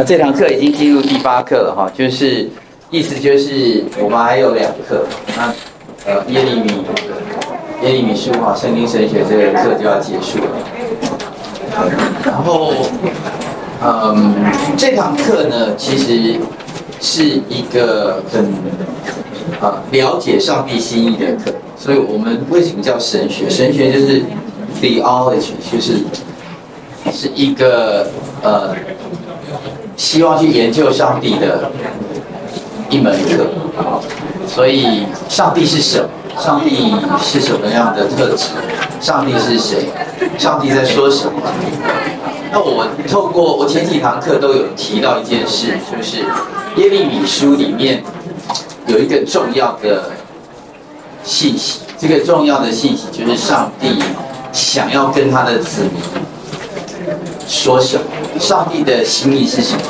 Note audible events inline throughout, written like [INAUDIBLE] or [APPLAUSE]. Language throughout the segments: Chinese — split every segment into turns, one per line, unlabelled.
那这堂课已经进入第八课了哈，就是意思就是我们还有两课，那呃耶利米耶利米书哈圣经神学这个课就要结束了，然后嗯这堂课呢其实是一个很啊了解上帝心意的课，所以我们为什么叫神学？神学就是 theology，就是是一个呃。希望去研究上帝的一门课，所以上帝是什么？上帝是什么样的特质？上帝是谁？上帝在说什么？那我透过我前几堂课都有提到一件事，就是耶利米书里面有一个重要的信息，这个重要的信息就是上帝想要跟他的子民。说什么？上帝的心意是什么？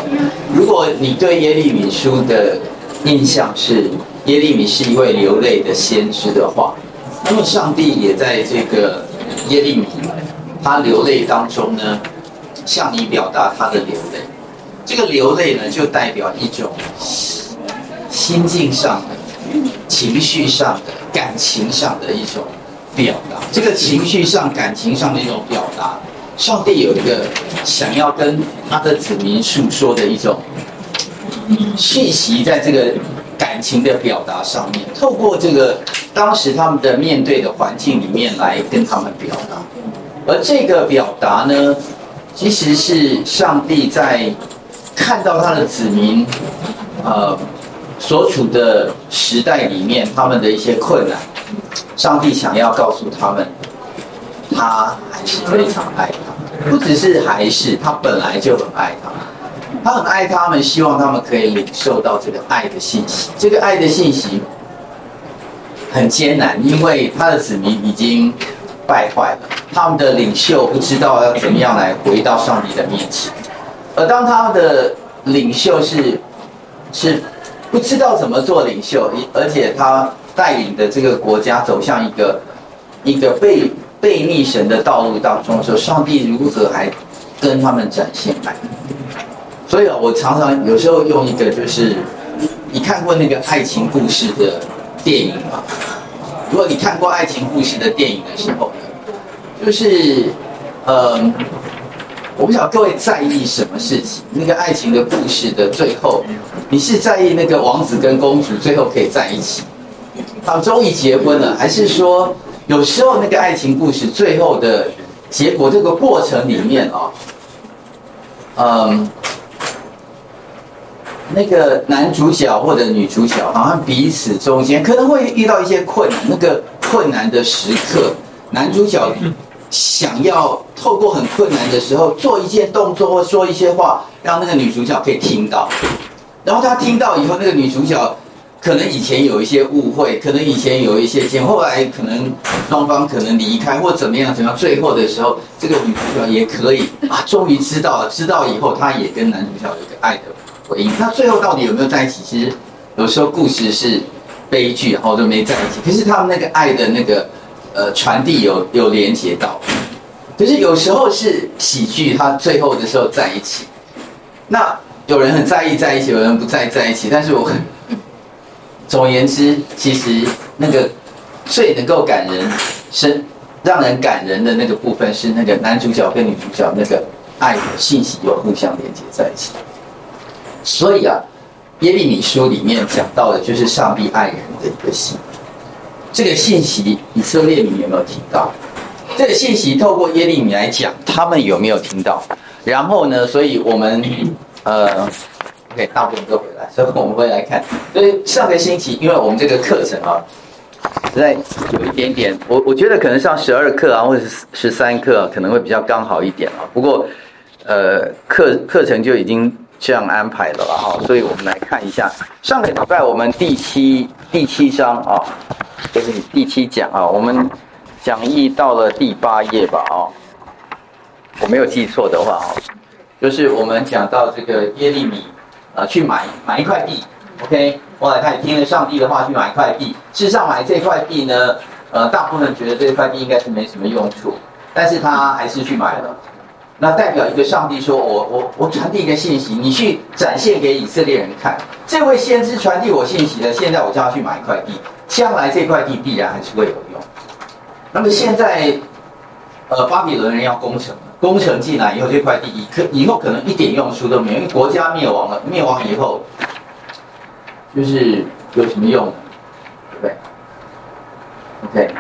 如果你对耶利米书的印象是耶利米是一位流泪的先知的话，那么上帝也在这个耶利米他流泪当中呢，向你表达他的流泪。这个流泪呢，就代表一种心境上的、情绪上的、感情上的一种表达。这个情绪上、感情上的一种表达。上帝有一个想要跟他的子民诉说的一种讯息，在这个感情的表达上面，透过这个当时他们的面对的环境里面来跟他们表达。而这个表达呢，其实是上帝在看到他的子民呃所处的时代里面，他们的一些困难，上帝想要告诉他们。他还是非常爱他，不只是还是，他本来就很爱他，他很爱他们，希望他们可以领受到这个爱的信息。这个爱的信息很艰难，因为他的子民已经败坏了，他们的领袖不知道要怎么样来回到上帝的面前，而当他的领袖是是不知道怎么做领袖，而且他带领的这个国家走向一个一个被。背逆神的道路当中的时候，上帝如何还跟他们展现爱？所以啊，我常常有时候用一个，就是你看过那个爱情故事的电影吗？如果你看过爱情故事的电影的时候，就是嗯，我不晓得各位在意什么事情？那个爱情的故事的最后，你是在意那个王子跟公主最后可以在一起，他们终于结婚了，还是说？有时候那个爱情故事最后的结果，这个过程里面啊，嗯，那个男主角或者女主角好像彼此中间可能会遇到一些困难，那个困难的时刻，男主角想要透过很困难的时候做一件动作或说一些话，让那个女主角可以听到，然后他听到以后，那个女主角。可能以前有一些误会，可能以前有一些见，后来可能双方可能离开或怎么样，怎么样，最后的时候，这个女主角也可以啊，终于知道了，知道以后，她也跟男主角有一个爱的回应。那最后到底有没有在一起？其实有时候故事是悲剧，然后就没在一起。可是他们那个爱的那个呃传递有有连接到，可是有时候是喜剧，他最后的时候在一起。那有人很在意在一起，有人不在在一起，但是我很。[LAUGHS] 总而言之，其实那个最能够感人、是让人感人的那个部分，是那个男主角跟女主角那个爱的信息有互相连接在一起。所以啊，耶利米书里面讲到的就是上帝爱人的一个信。这个信息，以色列民有没有听到？这个信息透过耶利米来讲，他们有没有听到？然后呢，所以我们呃。OK，大部分都回来，所以我们会来看。所以上个星期，因为我们这个课程啊，实在有一点点，我我觉得可能上十二课啊，或者是十三课啊，可能会比较刚好一点啊。不过，呃，课课程就已经这样安排了了哈。所以我们来看一下上个礼拜我们第七第七章啊，就是第七讲啊，我们讲义到了第八页吧啊，我没有记错的话啊，就是我们讲到这个耶利米。呃，去买买一块地，OK，后来他也听了上帝的话，去买一块地。事实上，买这块地呢，呃，大部分人觉得这块地应该是没什么用处，但是他还是去买了。那代表一个上帝说我我我传递一个信息，你去展现给以色列人看。这位先知传递我信息的，现在我叫他去买一块地，将来这块地必然还是会有用。那么现在，呃，巴比伦人要攻城，工程进来以后，这块地以可以后可能一点用处都没有，因为国家灭亡了，灭亡以后，就是有什么用？对不对？OK，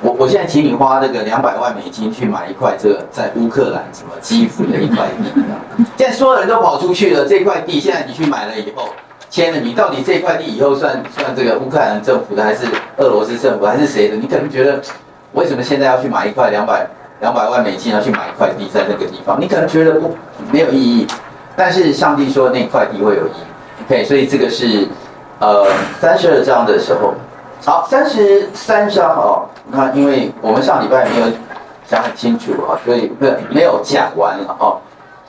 我我现在请你花这个两百万美金去买一块这个在乌克兰什么基辅的一块地，现在所有人都跑出去了，这块地现在你去买了以后。签了，你到底这块地以后算算这个乌克兰政府的，还是俄罗斯政府，还是谁的？你可能觉得，为什么现在要去买一块两百两百万美金，要去买一块地在那个地方？你可能觉得不没有意义，但是上帝说那块地会有意义。OK，所以这个是呃三十二章的时候，好，三十三章哦，那因为我们上礼拜没有讲很清楚啊，所以不没有讲完了哦，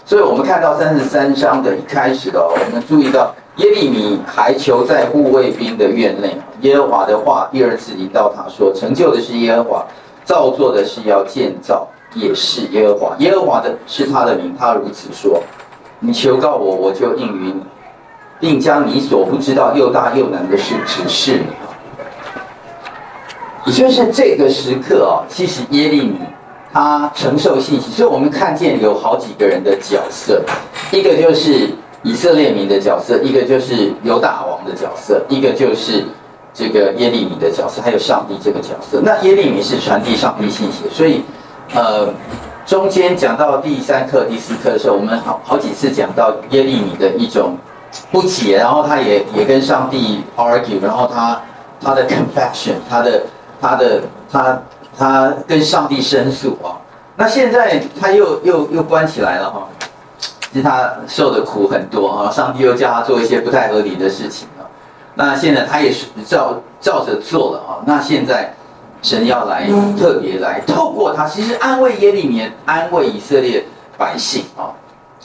所以我们看到三十三章的一开始的，我们注意到。耶利米还囚在护卫兵的院内，耶和华的话第二次引导他说：“成就的是耶和华，造作的是要建造，也是耶和华。耶和华的是他的名，他如此说：你求告我，我就应允你，并将你所不知道又大又难的事指示你。”也就是这个时刻啊，其实耶利米他承受信息，所以我们看见有好几个人的角色，一个就是。以色列民的角色，一个就是犹大王的角色，一个就是这个耶利米的角色，还有上帝这个角色。那耶利米是传递上帝信息，所以呃，中间讲到第三课、第四课的时候，我们好好几次讲到耶利米的一种不解，然后他也也跟上帝 argue，然后他他的 confession，他的他的他他跟上帝申诉啊。那现在他又又又关起来了哈。其实他受的苦很多啊，上帝又叫他做一些不太合理的事情。那现在他也是照照着做了啊。那现在神要来特别来透过他，其实安慰耶利米，安慰以色列百姓啊。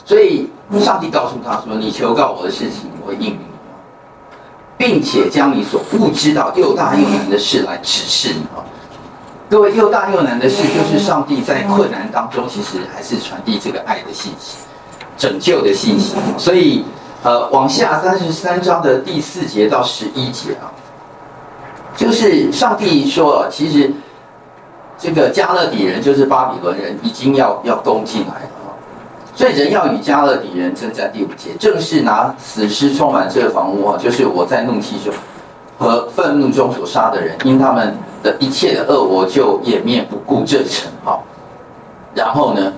所以上帝告诉他说：“你求告我的事情，我会应允你，并且将你所不知道又大又难的事来指示你啊。”各位，又大又难的事，就是上帝在困难当中，其实还是传递这个爱的信息。拯救的信息，所以，呃，往下三十三章的第四节到十一节啊，就是上帝说，其实这个加勒底人就是巴比伦人，已经要要攻进来了啊，所以人要与加勒底人征战。第五节，正是拿死尸充满这个房屋啊，就是我在怒气中和愤怒中所杀的人，因他们的一切的恶，我就掩面不顾这城啊，然后呢？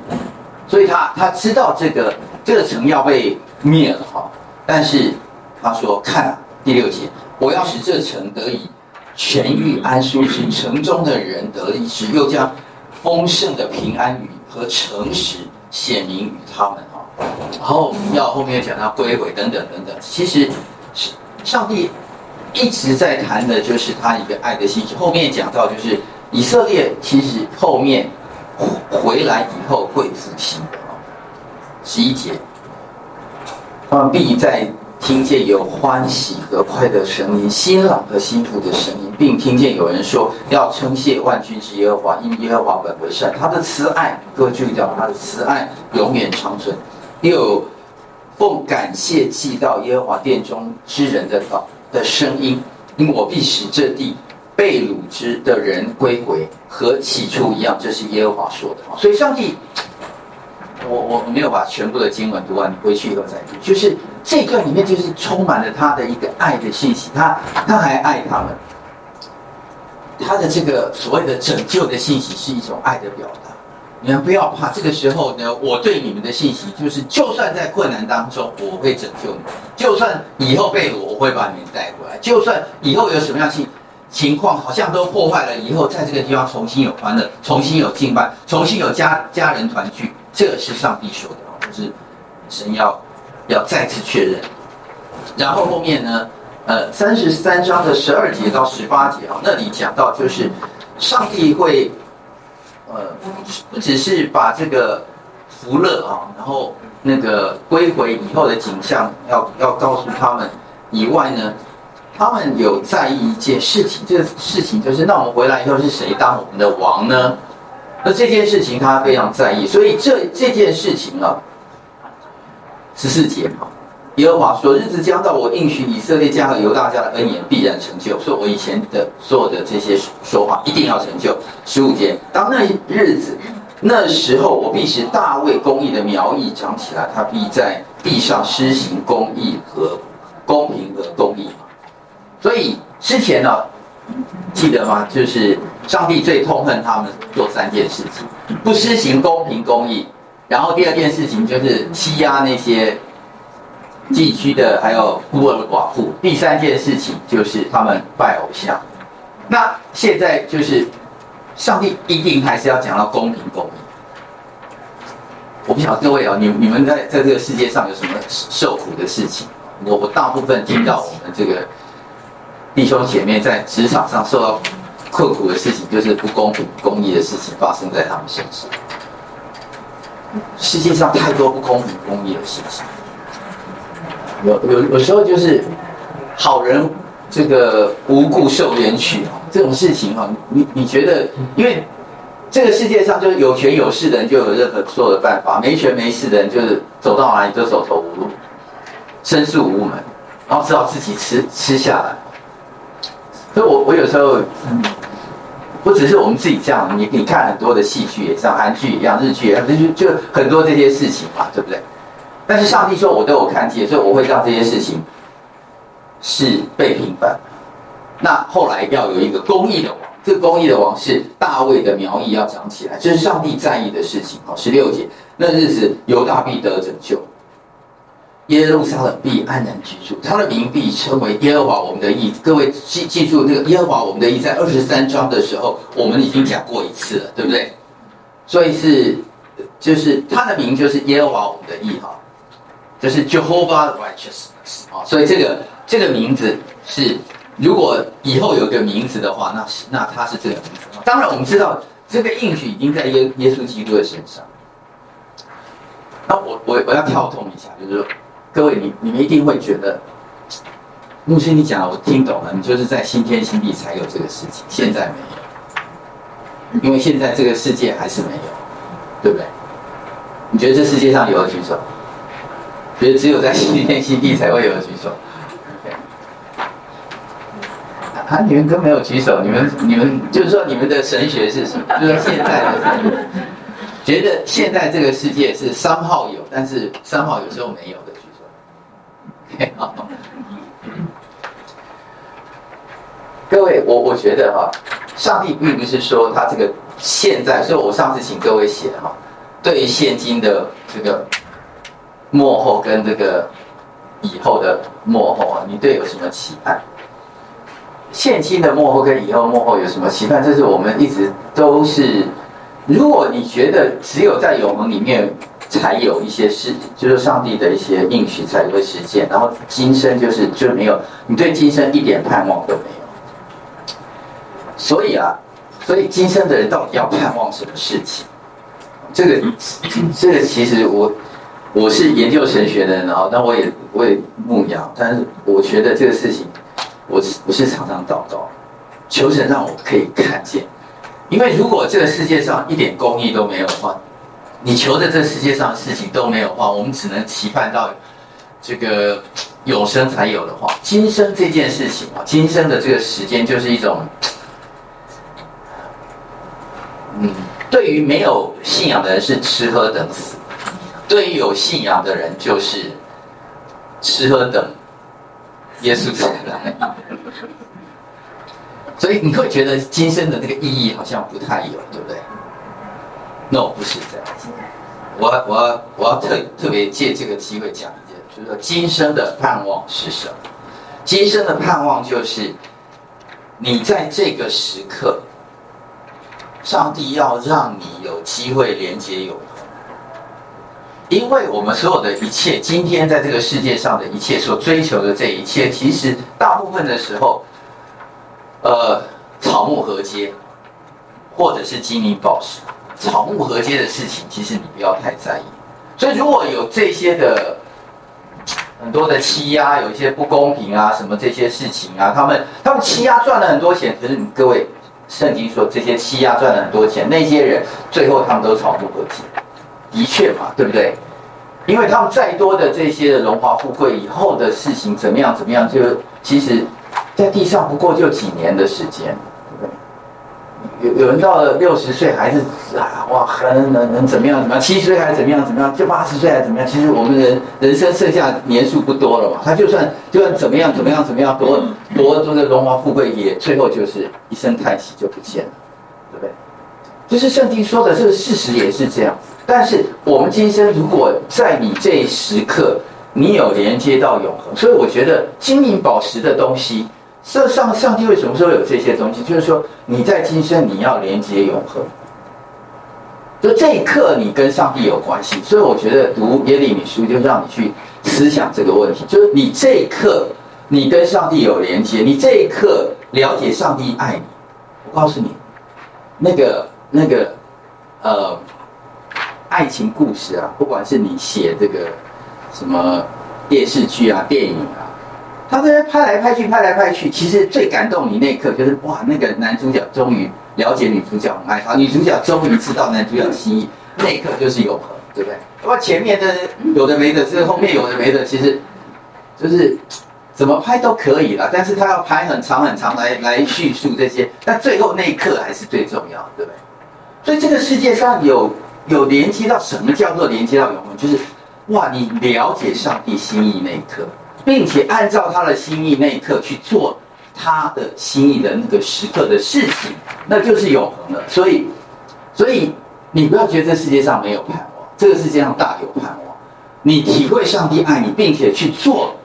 所以他他知道这个这个城要被灭了哈，但是他说看，第六节，我要使这城得以痊愈安舒，使城中的人得医治，又将丰盛的平安与和诚实显明于他们哈。然后要后面讲到归回等等等等，其实是上帝一直在谈的就是他一个爱的信息。后面讲到就是以色列其实后面。回来以后会复兴，十一节，他们必再听见有欢喜和快的声音，新郎和新妇的声音，并听见有人说要称谢万军之耶和华，因耶和华本为善，他的慈爱，各位注意到他的慈爱永远长存，又奉感谢祭到耶和华殿中之人的祷的声音，因我必使这地。被掳之的人归回，和起初一样，这是耶和华说的。所以上帝，我我没有把全部的经文读完，你回去以后再读。就是这段里面就是充满了他的一个爱的信息，他他还爱他们，他的这个所谓的拯救的信息是一种爱的表达。你们不要怕，这个时候呢，我对你们的信息就是，就算在困难当中，我会拯救你；就算以后被掳，我会把你们带回来；就算以后有什么样情。情况好像都破坏了，以后在这个地方重新有欢乐，重新有敬拜，重新有家家人团聚，这是上帝说的，就是神要要再次确认。然后后面呢，呃，三十三章的十二节到十八节啊，那里讲到就是上帝会呃不只是把这个福乐啊，然后那个归回以后的景象要要告诉他们以外呢。他们有在意一件事情，这个事情就是，那我们回来以后是谁当我们的王呢？那这件事情他非常在意，所以这这件事情啊，十四节啊，耶和华说：“日子将到，我应许以色列家和犹大家的恩言必然成就。”说我以前的所有的这些说话一定要成就。十五节，当那日子，那时候，我必使大卫公义的苗裔长起来，他必在地上施行公义和公平和公义。所以之前呢，记得吗？就是。上帝最痛恨他们做三件事情：不施行公平公义，然后第二件事情就是欺压那些寄居的，还有孤儿寡妇；第三件事情就是他们拜偶像。那现在就是上帝一定还是要讲到公平公义。我不晓得各位啊，你你们在在这个世界上有什么受苦的事情？我我大部分听到我们这个弟兄姐妹在职场上受到。困苦的事情就是不公平、不公义的事情发生在他们身上。世界上太多不公平、不公义的事情，有有有时候就是好人这个无故受冤屈啊，这种事情哈，你你觉得，因为这个世界上就是有权有势的人就有任何所有的办法，没权没势的人就是走到哪里都走投无路，申诉无门，然后只好自己吃吃下来。所以我我有时候。嗯不只是我们自己这样，你你看很多的戏剧也像韩剧一样，日剧也，就就很多这些事情嘛，对不对？但是上帝说，我都有看见，所以我会让这些事情是被平反。那后来要有一个公义的王，这个公义的王是大卫的苗裔要长起来，这是上帝在意的事情。好，十六节，那日子犹大必得拯救。耶路撒冷必安然居住，他的名必称为耶和华我们的义。各位记记住，那个耶和华我们的义，在二十三章的时候，我们已经讲过一次了，对不对？所以是，就是他的名就是耶和华我们的义哈，就是 Jehovah Righteousness 啊。所以这个这个名字是，如果以后有个名字的话，那是那他是这个名字。当然我们知道这个应许已经在耶耶稣基督的身上。那我我我要跳通一下，就是说。各位，你你们一定会觉得，牧师你讲，我听懂了，你就是在新天新地才有这个事情，现在没有，因为现在这个世界还是没有，对不对？你觉得这世界上有的举手？觉得只有在新天新地才会有的举手啊，你们都没有举手，你们你们就是说你们的神学是什么？就是说现在，觉得现在这个世界是三号有，但是三号有时候没有的。[LAUGHS] 各位，我我觉得哈，上帝并不是说他这个现在，所以我上次请各位写哈，对于现今的这个幕后跟这个以后的幕后啊，你对有什么期盼？现今的幕后跟以后幕后有什么期盼？这是我们一直都是，如果你觉得只有在永恒里面。才有一些事，就是上帝的一些应许才会实现，然后今生就是就没有，你对今生一点盼望都没有。所以啊，所以今生的人到底要盼望什么事情？这个这个其实我我是研究神学的人啊，那我也我也牧养，但是我觉得这个事情，我是我是常常祷告，求神让我可以看见，因为如果这个世界上一点公义都没有的话。你求的这世界上的事情都没有话，我们只能期盼到这个永生才有的话，今生这件事情啊，今生的这个时间就是一种，嗯，对于没有信仰的人是吃喝等死，对于有信仰的人就是吃喝等耶稣再来，[LAUGHS] 所以你会觉得今生的那个意义好像不太有，对不对？？no，不是这样。我我我要特特别借这个机会讲一件，就是说今生的盼望是什么？今生的盼望就是你在这个时刻，上帝要让你有机会连接永恒。因为我们所有的一切，今天在这个世界上的一切所追求的这一切，其实大部分的时候，呃，草木禾秸，或者是金银宝石。草木合接的事情，其实你不要太在意。所以如果有这些的很多的欺压，有一些不公平啊，什么这些事情啊，他们他们欺压赚了很多钱，可是你各位圣经说这些欺压赚了很多钱，那些人最后他们都草木何及？的确嘛，对不对？因为他们再多的这些的荣华富贵，以后的事情怎么样怎么样，就其实，在地上不过就几年的时间。有有人到了六十岁还是啊哇，很能能怎么样怎么样？七十岁还是怎么样怎么样？就八十岁还是怎么样？其实我们人人生剩下年数不多了嘛。他就算就算怎么样怎么样怎么样，多多多的荣华富贵，也最后就是一声叹息就不见了，对不对？就是圣经说的这个事实也是这样。但是我们今生如果在你这一时刻，你有连接到永恒，所以我觉得金银宝石的东西。这上上帝为什么说有这些东西？就是说你在今生你要连接永恒，就这一刻你跟上帝有关系。所以我觉得读耶利米书就让你去思想这个问题，就是你这一刻你跟上帝有连接，你这一刻了解上帝爱你。我告诉你，那个那个呃，爱情故事啊，不管是你写这个什么电视剧啊、电影啊。他这些拍来拍去，拍来拍去，其实最感动你那一刻就是哇，那个男主角终于了解女主角很爱他，女主角终于知道男主角的心意，那一刻就是永恒，对不对？那么前面的有的没的，是后面有的没的，其实就是怎么拍都可以了，但是他要拍很长很长来来叙述这些，但最后那一刻还是最重要，对不对？所以这个世界上有有连接到什么叫做连接到永恒，就是哇，你了解上帝心意那一刻。并且按照他的心意那一刻去做他的心意的那个时刻的事情，那就是永恒了。所以，所以你不要觉得这世界上没有盼望，这个世界上大有盼望。你体会上帝爱你，并且去做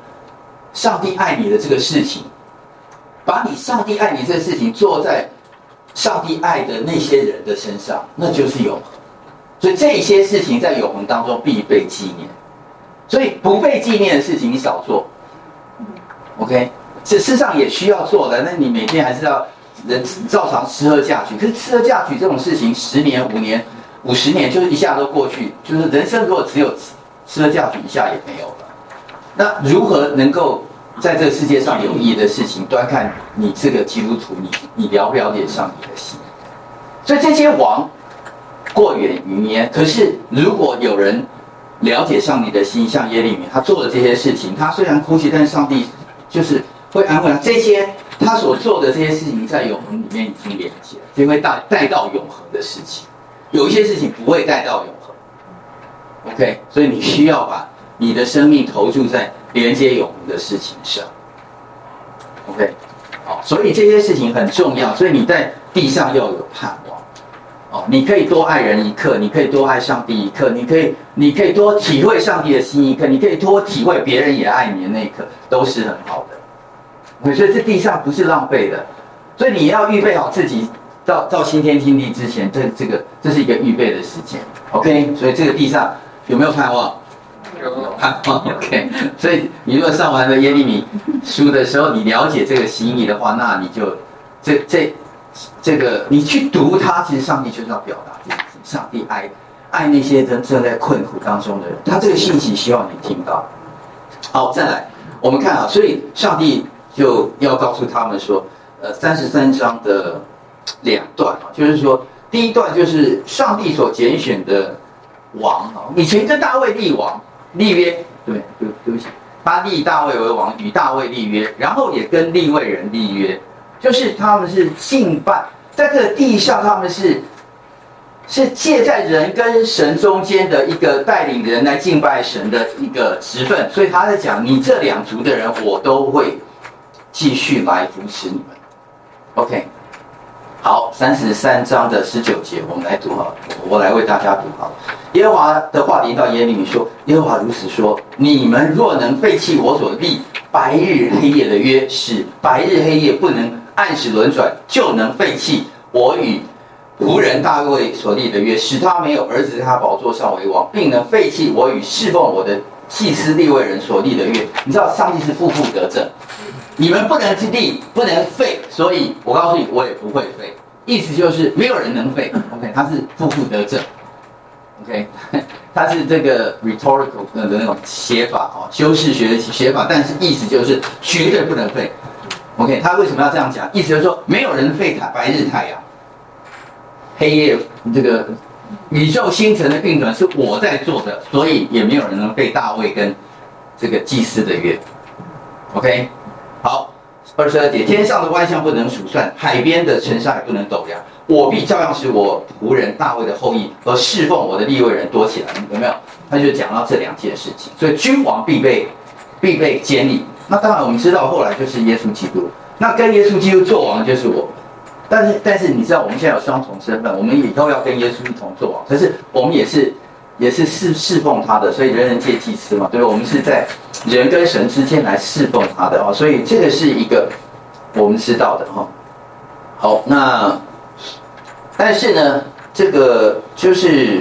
上帝爱你的这个事情，把你上帝爱你这个事情做在上帝爱的那些人的身上，那就是永恒。所以这些事情在永恒当中必被纪念。所以不被纪念的事情你少做，OK？这世上也需要做的，那你每天还是要人照常吃喝嫁娶。可是吃喝嫁娶这种事情，十年、五年、五十年，就是一下都过去。就是人生如果只有吃喝嫁娶，一下也没有了。那如何能够在这个世界上有意义的事情，端看你这个基督徒，你你了不了解上帝的心？所以这些王过眼云烟，可是如果有人。了解上帝的心，像耶利米，他做的这些事情，他虽然哭泣，但是上帝就是会安慰他。这些他所做的这些事情，在永恒里面已经连接了，就会带带到永恒的事情。有一些事情不会带到永恒。OK，所以你需要把你的生命投注在连接永恒的事情上。OK，好，所以这些事情很重要，所以你在地上要有盼望。哦，你可以多爱人一刻，你可以多爱上帝一刻，你可以，你可以多体会上帝的心一刻，你可以多体会别人也爱你的那一刻，都是很好的。所以这地上不是浪费的，所以你要预备好自己到，到到新天新地之前，这这个这是一个预备的时间。OK，所以这个地上有没有盼望？有盼望。OK，所以你如果上完了耶利米书的时候，你了解这个心意的话，那你就这这。这个你去读它，其实上帝就是要表达这件事。上帝爱爱那些正正在困苦当中的人，他这个信息希望你听到。好，再来，我们看啊，所以上帝就要告诉他们说，呃，三十三章的两段啊，就是说，第一段就是上帝所拣选的王啊，以前跟大卫立王立约，对对对不起，他立大卫为王，与大卫立约，然后也跟立位人立约。就是他们是敬拜，在这个地上，他们是是借在人跟神中间的一个带领人来敬拜神的一个职分，所以他在讲，你这两族的人，我都会继续来扶持你们。OK，好，三十三章的十九节，我们来读好，我来为大家读好。耶和华的话临到耶利米说：“耶和华如此说，你们若能废弃我所立白日黑夜的约，使白日黑夜不能。”按时轮转，就能废弃我与仆人大卫所立的约，使他没有儿子在他宝座上为王，并能废弃我与侍奉我的祭司立位人所立的约。你知道上帝是负负得正，你们不能去立，不能废，所以我告诉你，我也不会废。意思就是没有人能废。[LAUGHS] OK，他是负负得正。OK，[LAUGHS] 他是这个 rhetorical 的那种写法哦，修饰学的写法，但是意思就是绝对不能废。OK，他为什么要这样讲？意思就是说，没有人废太白日太阳，黑夜这个宇宙星辰的运转是我在做的，所以也没有人能废大卫跟这个祭司的约。OK，好，二十二节，天上的万象不能数算，海边的尘沙也不能斗量。我必照样使我仆人大卫的后裔和侍奉我的立位人多起来，有没有？他就讲到这两件事情，所以君王必备必备坚立。那当然我们知道后来就是耶稣基督，那跟耶稣基督做王就是我。但是但是你知道我们现在有双重身份，我们以后要跟耶稣一同做王，可是我们也是也是侍侍奉他的，所以人人皆祭司嘛，对吧？我们是在人跟神之间来侍奉他的哦，所以这个是一个我们知道的哈。好，那。但是呢，这个就是，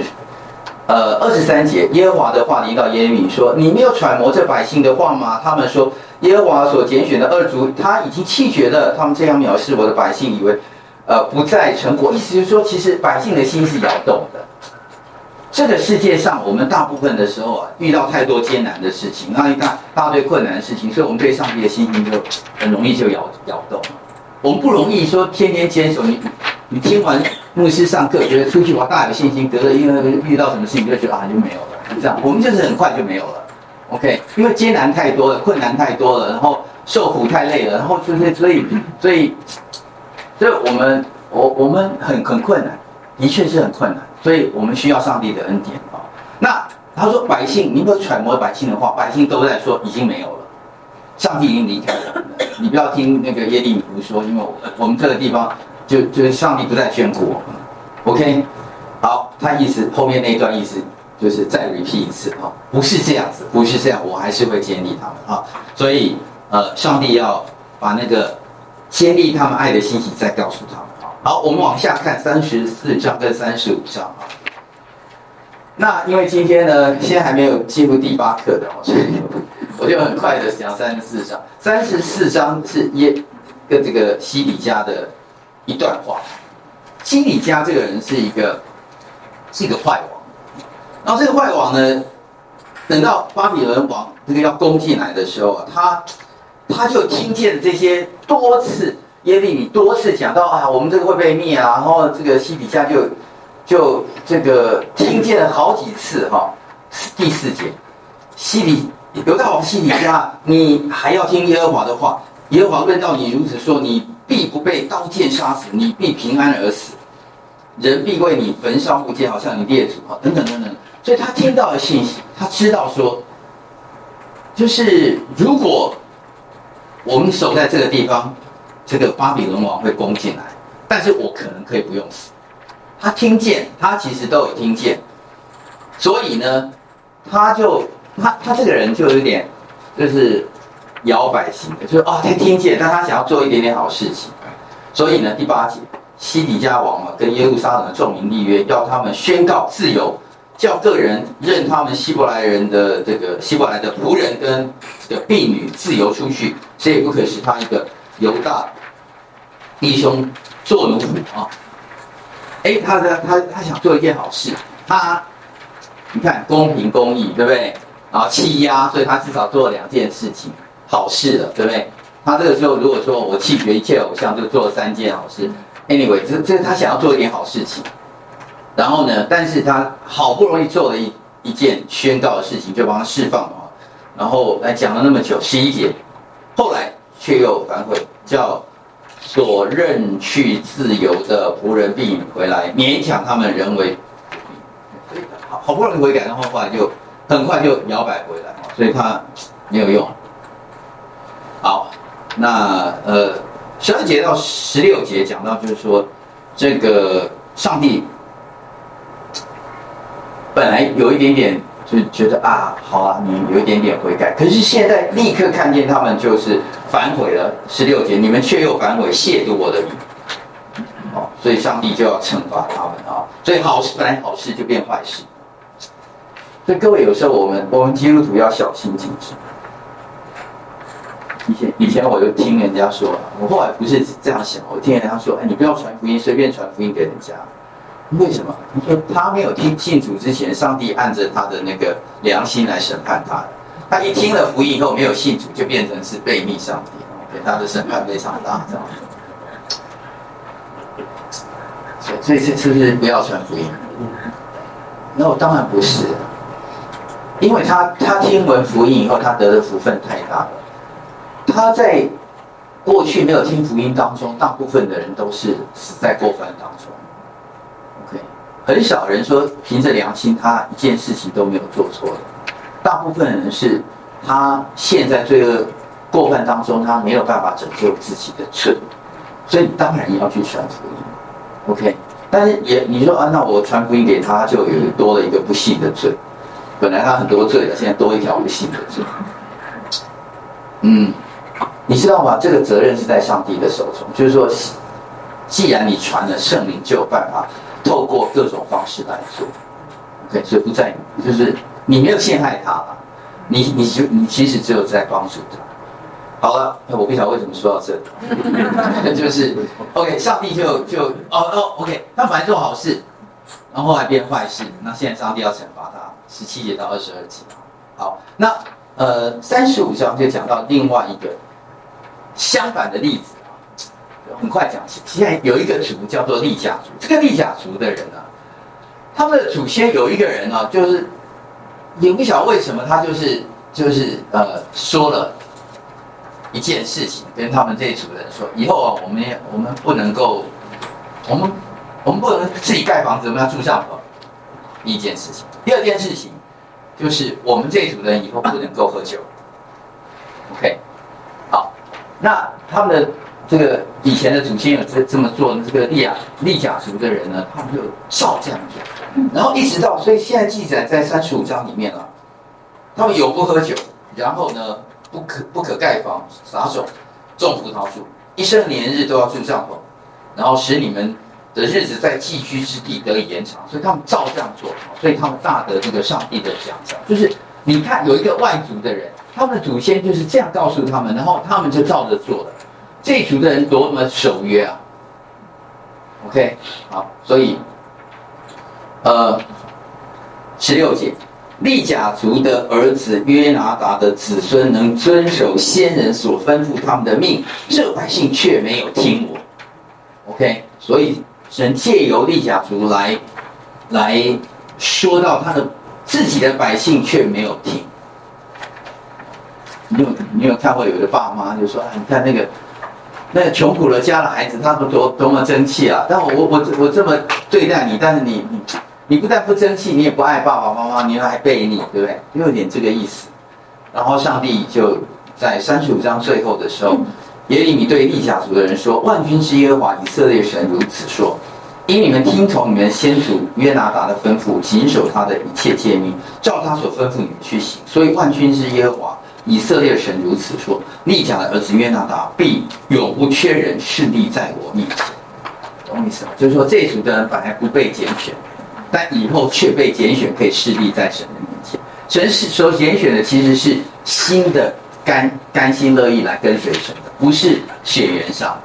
呃，二十三节，耶和华的话临到耶利米说：“你没有揣摩这百姓的话吗？他们说，耶和华所拣选的二族，他已经弃绝了。他们这样藐视我的百姓，以为，呃，不再成果。意思就是说，其实百姓的心是摇动的。这个世界上，我们大部分的时候啊，遇到太多艰难的事情，那一大大堆困难的事情，所以我们对上帝的信心就很容易就摇摇动。我们不容易说天天坚守你。”你听完牧师上课，觉得出去玩大有信心，得了因为遇到什么事情就觉得啊就没有了，这样。我们就是很快就没有了，OK？因为艰难太多了，困难太多了，然后受苦太累了，然后就是所以所以所以我们我我们很很困难，的确是很困难，所以我们需要上帝的恩典啊。那他说百姓，你不要揣摩百姓的话，百姓都在说已经没有了，上帝已经离开了。你不要听那个耶利米胡说，因为我们这个地方。就就是上帝不再眷顾我们，OK，好，他意思后面那一段意思就是再 repeat 一次啊，不是这样子，不是这样，我还是会建立他们啊，所以呃，上帝要把那个建立他们爱的信息再告诉他们啊。好，我们往下看三十四章跟三十五章啊。那因为今天呢，现在还没有进入第八课的，所以我就很快的讲三十四章。三十四章是耶跟这个西底家的。一段话，西底家这个人是一个是一个坏王，然后这个坏王呢，等到巴比伦王这个要攻进来的时候啊，他他就听见这些多次耶利米多次讲到啊，我们这个会被灭啊，然后这个西底家就就这个听见了好几次哈、哦。第四节，西底犹大王西底家，你还要听耶和华的话？耶和华论到你如此说，你。必不被刀剑杀死，你必平安而死。人必为你焚烧木剑，好像你列祖啊，等等等等。所以他听到了信息，他知道说，就是如果我们守在这个地方，这个巴比伦王会攻进来，但是我可能可以不用死。他听见，他其实都有听见，所以呢，他就他他这个人就有点就是。摇摆型的，就是哦，他听见，但他想要做一点点好事情，所以呢，第八节，西底家王嘛，跟耶路撒冷的众民立约，要他们宣告自由，叫个人任他们希伯来人的这个希伯来的仆人跟这个婢女自由出去，谁也不可使他一个犹大弟兄做奴仆啊！哎，他的他他想做一件好事，他你看公平公义，对不对？然后欺压，所以他至少做了两件事情。好事了，对不对？他这个时候如果说我弃绝一切偶像，就做了三件好事。Anyway，这这他想要做一点好事情，然后呢，但是他好不容易做了一一件宣告的事情，就帮他释放了。然后来讲了那么久，十一节，后来却又反悔，叫所认去自由的仆人并回来，勉强他们人为。好好不容易悔改，然后后来就很快就摇摆回来，所以他没有用。好，那呃，十二节到十六节讲到，就是说，这个上帝本来有一点点就觉得啊，好啊，你有一点点悔改，可是现在立刻看见他们就是反悔了。十六节，你们却又反悔，亵渎我的名，哦，所以上帝就要惩罚他们啊。所以好事本来好事就变坏事，所以各位有时候我们我们基督徒要小心谨慎。以前以前我就听人家说，我后来不是这样想，我听人家说，哎，你不要传福音，随便传福音给人家，为什么？你说他没有听信主之前，上帝按着他的那个良心来审判他，他一听了福音以后没有信主，就变成是悖逆上帝。给他的审判非常大，这样子。所以这是不是不要传福音？那我当然不是，因为他他听闻福音以后，他得的福分太大了。他在过去没有听福音当中，大部分的人都是死在过犯当中。很少人说凭着良心，他一件事情都没有做错的。大部分人是，他陷在罪恶过犯当中，他没有办法拯救自己的罪，所以当然要去传福音。OK，但是也你说啊，那我传福音给他，就有多了一个不信的罪。本来他很多罪的，现在多一条不信的罪。嗯。你知道吗？这个责任是在上帝的手中。就是说，既然你传了圣灵，就有办法透过各种方式来做。OK，所以不在你，就是你没有陷害他，你你就你其实只有在帮助他。好了，我不晓得为什么说到这，[LAUGHS] 就是 OK，上帝就就哦哦 OK，他本来做好事，然后后来变坏事，那现在上帝要惩罚他。十七节到二十二节。好，那呃三十五章就讲到另外一个。相反的例子，很快讲。现在有一个族叫做利甲族，这个利甲族的人呢、啊，他们的祖先有一个人啊，就是也不晓得为什么，他就是就是呃说了一件事情，跟他们这一组人说，以后啊，我们也我们不能够，我们我们不能自己盖房子，我们要住帐篷。一件事情，第二件事情就是我们这一组人以后不能够喝酒。OK 好。那他们的这个以前的祖先有这这么做的，这个利亚利甲族的人呢，他们就照这样做，然后一直到，所以现在记载在三十五章里面了。他们有不喝酒，然后呢，不可不可盖房撒种种葡萄树，一生年日都要住帐篷，然后使你们的日子在寄居之地得以延长。所以他们照这样做，所以他们大得这个上帝的奖赏。就是你看有一个外族的人。他们的祖先就是这样告诉他们，然后他们就照着做了。这一族的人多么守约啊！OK，好，所以，呃，十六节，利甲族的儿子约拿达的子孙能遵守先人所吩咐他们的命，这百姓却没有听我。OK，所以神借由利甲族来来说到他的自己的百姓却没有听。你有你有看过有的爸妈就说：“啊，你看那个那个穷苦了家的孩子，他们多多么争气啊！但我我我我这么对待你，但是你你你不但不争气，你也不爱爸爸妈妈，你还背逆，对不对？就有点这个意思。然后上帝就在三十五章最后的时候，耶利米对利甲族的人说：万军之耶和华以色列神如此说：因你们听从你们先祖约拿达的吩咐，谨守他的一切诫命，照他所吩咐你们去行，所以万军之耶和华。”以色列神如此说：利甲的儿子约拿达必永不缺人，势力在我面前。懂意思吗？就是说，这组的人本来不被拣选，但以后却被拣选，可以势力在神的面前。神是所拣选的，其实是新的甘甘心乐意来跟随神的，不是血缘上的。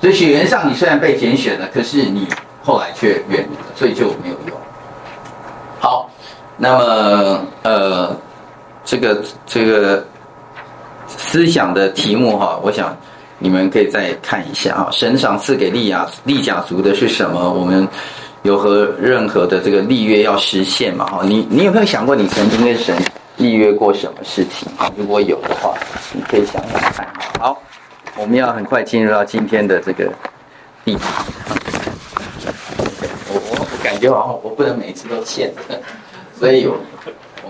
所以血缘上你虽然被拣选了，可是你后来却远离了，所以就没有用。好，那么呃。这个这个思想的题目哈，我想你们可以再看一下啊。神赏赐给利亚利甲族的是什么？我们有和任何的这个立约要实现嘛？哈，你你有没有想过你曾经跟神立约过什么事情啊？如果有的话，你可以想想看。好，我们要很快进入到今天的这个议题。[LAUGHS] 我我感觉好像我不能每次都欠，[LAUGHS] 所以有。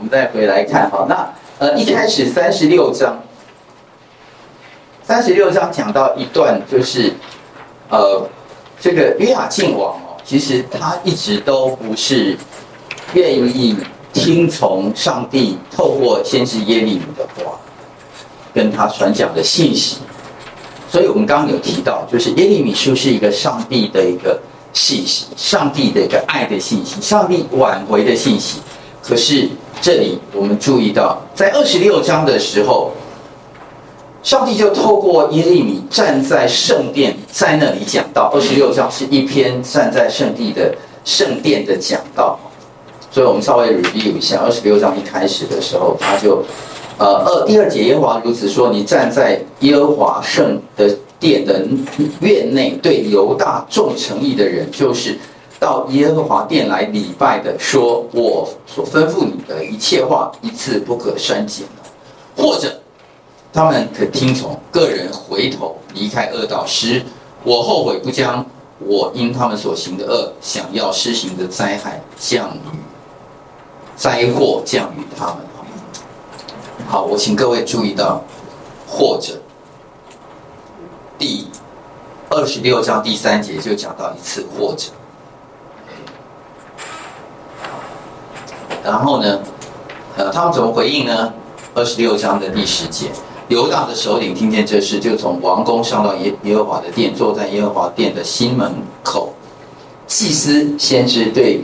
我们再回来看哈，那呃一开始三十六章，三十六章讲到一段就是，呃这个约雅敬王哦，其实他一直都不是愿意听从上帝透过先知耶利米的话，跟他传讲的信息，所以我们刚刚有提到，就是耶利米书是一个上帝的一个信息，上帝的一个爱的信息，上帝挽回的信息，可是。这里我们注意到，在二十六章的时候，上帝就透过耶利米站在圣殿，在那里讲道。二十六章是一篇站在圣地的圣殿的讲道，所以我们稍微 review 一下。二十六章一开始的时候，他就呃，二第二节耶和华如此说：你站在耶和华圣的殿的院内，对犹大众诚意的人，就是到耶和华殿来礼拜的，说我所吩咐你的一切话，一次不可删减。或者他们可听从，个人回头离开恶道，使我后悔不将我因他们所行的恶，想要施行的灾害降雨灾祸降于他们。好，我请各位注意到，或者第二十六章第三节就讲到一次或者。然后呢，呃，他们怎么回应呢？二十六章的第十节，犹大的首领听见这事，就从王宫上到耶耶和华的殿，坐在耶和华殿的新门口。祭司先知对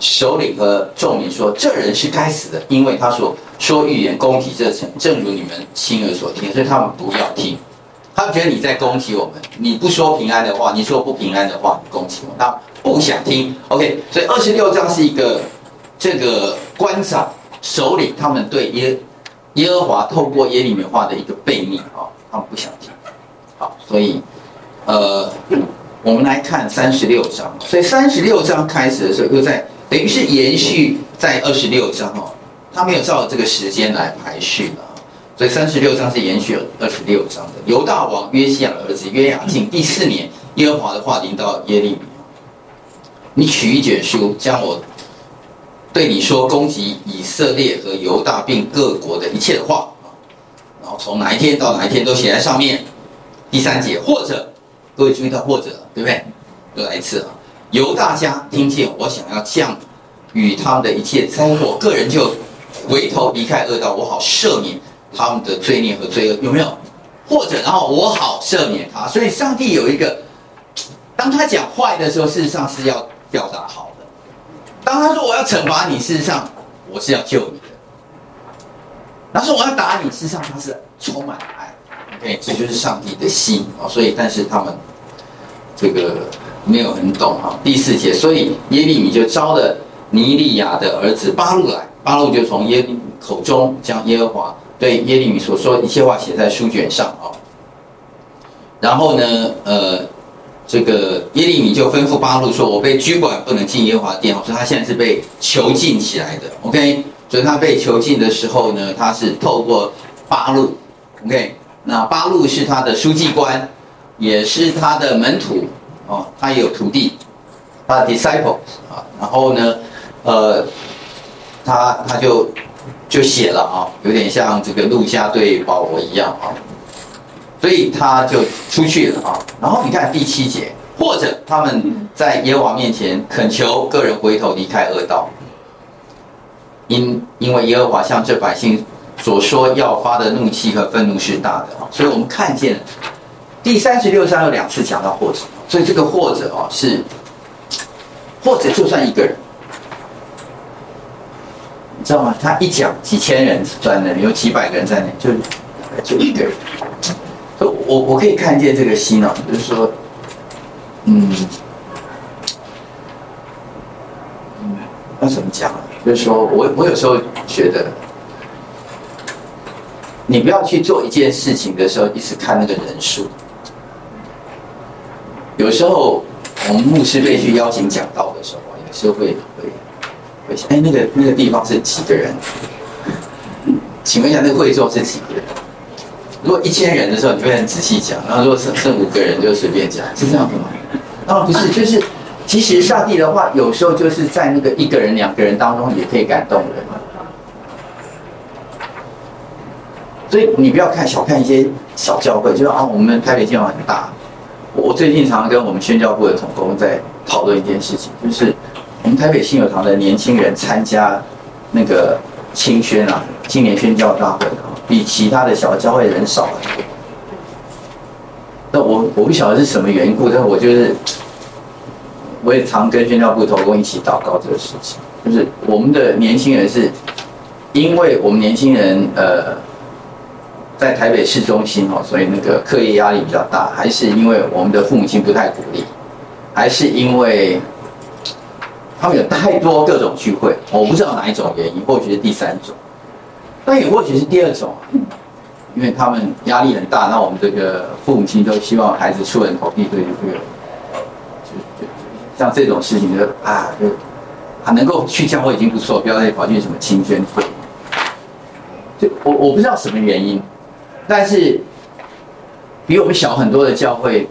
首领和众民说：“这人是该死的，因为他所说预言攻击这城，正如你们亲耳所听。所以他们不要听。他觉得你在攻击我们，你不说平安的话，你说不平安的话，你攻击我，他不想听。OK，所以二十六章是一个这个官长首领他们对耶。”耶和华透过耶利米话的一个背逆啊，他们不想听。好，所以呃，我们来看三十六章。所以三十六章开始的时候，又在等于是延续在二十六章哦，他没有照这个时间来排序了。所以三十六章是延续二十六章的。犹大王约西亚的儿子约雅敬第四年，耶和华的话临到耶利米，你取一卷书，将我。对你说攻击以色列和犹大并各国的一切的话，然后从哪一天到哪一天都写在上面。第三节，或者各位注意到或者对不对？又来一次啊！犹大家听见我想要降与他们的一切灾祸，个人就回头离开恶道，我好赦免他们的罪孽和罪恶，有没有？或者然后我好赦免他。所以上帝有一个，当他讲坏的时候，事实上是要表达好。当他说我要惩罚你，事实上我是要救你的。他说我要打你，事实上他是充满爱。OK，这就是上帝的心啊。所以，但是他们这个没有很懂哈。第四节，所以耶利米就招了尼利亚的儿子巴录来，巴录就从耶利米口中将耶和华对耶利米所说的一切话写在书卷上啊。然后呢，呃。这个耶利米就吩咐巴路说：“我被拘管，不能进耶和华殿。”所以他现在是被囚禁起来的。OK，所以他被囚禁的时候呢，他是透过巴路。OK，那巴路是他的书记官，也是他的门徒哦，他有徒弟，他的 disciples 啊。然后呢，呃，他他就就写了啊，有点像这个路加对保罗一样啊。所以他就出去了啊，然后你看第七节，或者他们在耶和华面前恳求个人回头离开恶道，因因为耶和华向这百姓所说要发的怒气和愤怒是大的啊，所以我们看见第三十六章有两次讲到或者，所以这个或者啊是或者就算一个人，你知道吗？他一讲几千人在那里，有几百个人在那里，就就一个人。我我可以看见这个心哦，就是说，嗯，嗯，要怎么讲？就是说我我有时候觉得，你不要去做一件事情的时候，一直看那个人数。有时候我们牧师被去邀请讲道的时候，有时候会会会想，哎，那个那个地方是几个人？请问一下，那个会众是几个人？如果一千人的时候，你会很仔细讲；然后如果剩剩五个人，就随便讲，是这样的吗？哦，不是，就是其实上帝的话，有时候就是在那个一个人、两个人当中，也可以感动人。所以你不要看小看一些小教会，就是啊，我们台北教会很大。我最近常常跟我们宣教部的同工在讨论一件事情，就是我们台北信友堂的年轻人参加那个青宣啊，青年宣教大会。比其他的小教会人少很多，那我我不晓得是什么缘故，但我就是，我也常跟宣教部同工一起祷告这个事情，就是我们的年轻人是，因为我们年轻人呃，在台北市中心哦，所以那个课业压力比较大，还是因为我们的父母亲不太鼓励，还是因为他们有太多各种聚会，我不知道哪一种原因，或许是第三种。但也或许是第二种，因为他们压力很大，那我们这个父母亲都希望孩子出人头地，对于这个，就就像这种事情就啊，就啊能够去教会已经不错，不要再跑去什么清宣会。就我我不知道什么原因，但是比我们小很多的教会，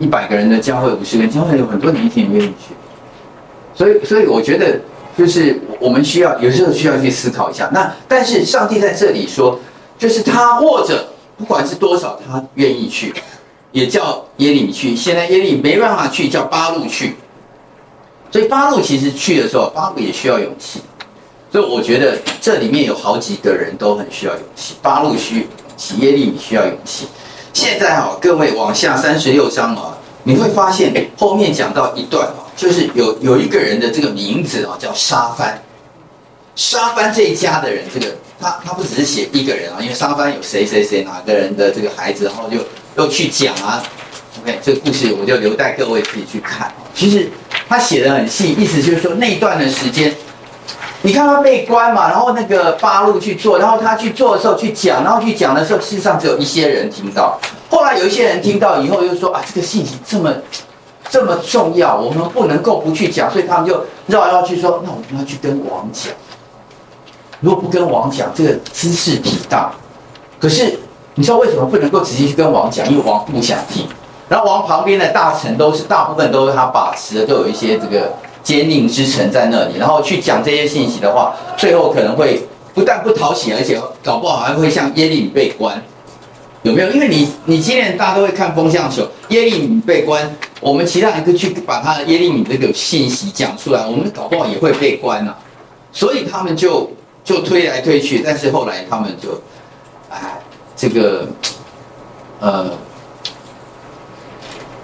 一百个人的教会，五十个人教会，有很多年轻人愿意去。所以，所以我觉得，就是我们需要有时候需要去思考一下。那但是上帝在这里说，就是他或者不管是多少，他愿意去，也叫耶利米去。现在耶利没办法去，叫巴路去。所以巴路其实去的时候，巴路也需要勇气。所以我觉得这里面有好几个人都很需要勇气。巴路需，耶利米需要勇气。现在哈，各位往下三十六章啊，你会发现后面讲到一段啊，就是有有一个人的这个名字啊，叫沙番。沙番这一家的人，这个他他不只是写一个人啊，因为沙番有谁谁谁哪个人的这个孩子，然后就又去讲啊。OK，这个故事我就留待各位自己去看。其实他写的很细，意思就是说那一段的时间。你看他被关嘛，然后那个八路去做，然后他去做的时候去讲，然后去讲的时候，事实上只有一些人听到。后来有一些人听到以后，又说啊，这个信息这么这么重要，我们不能够不去讲，所以他们就绕来绕去说，那我们要去跟王讲。如果不跟王讲，这个姿事体大。可是你知道为什么不能够直接去跟王讲？因为王不想听。然后王旁边的大臣都是大部分都是他把持的，都有一些这个。坚定之臣在那里，然后去讲这些信息的话，最后可能会不但不讨喜，而且搞不好还会像耶利米被关，有没有？因为你你今天大家都会看风向球，耶利米被关，我们其他人可以去把他的耶利米这个信息讲出来，我们搞不好也会被关啊。所以他们就就推来推去，但是后来他们就，哎，这个，呃，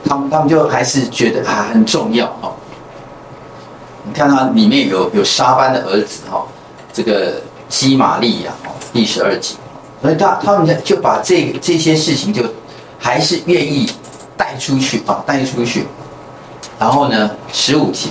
他们他们就还是觉得啊很重要哦。你看他里面有有沙班的儿子哈，这个基玛利亚哈，第十二集，所以他他们就把这这些事情就还是愿意带出去啊，带出去。然后呢，十五节，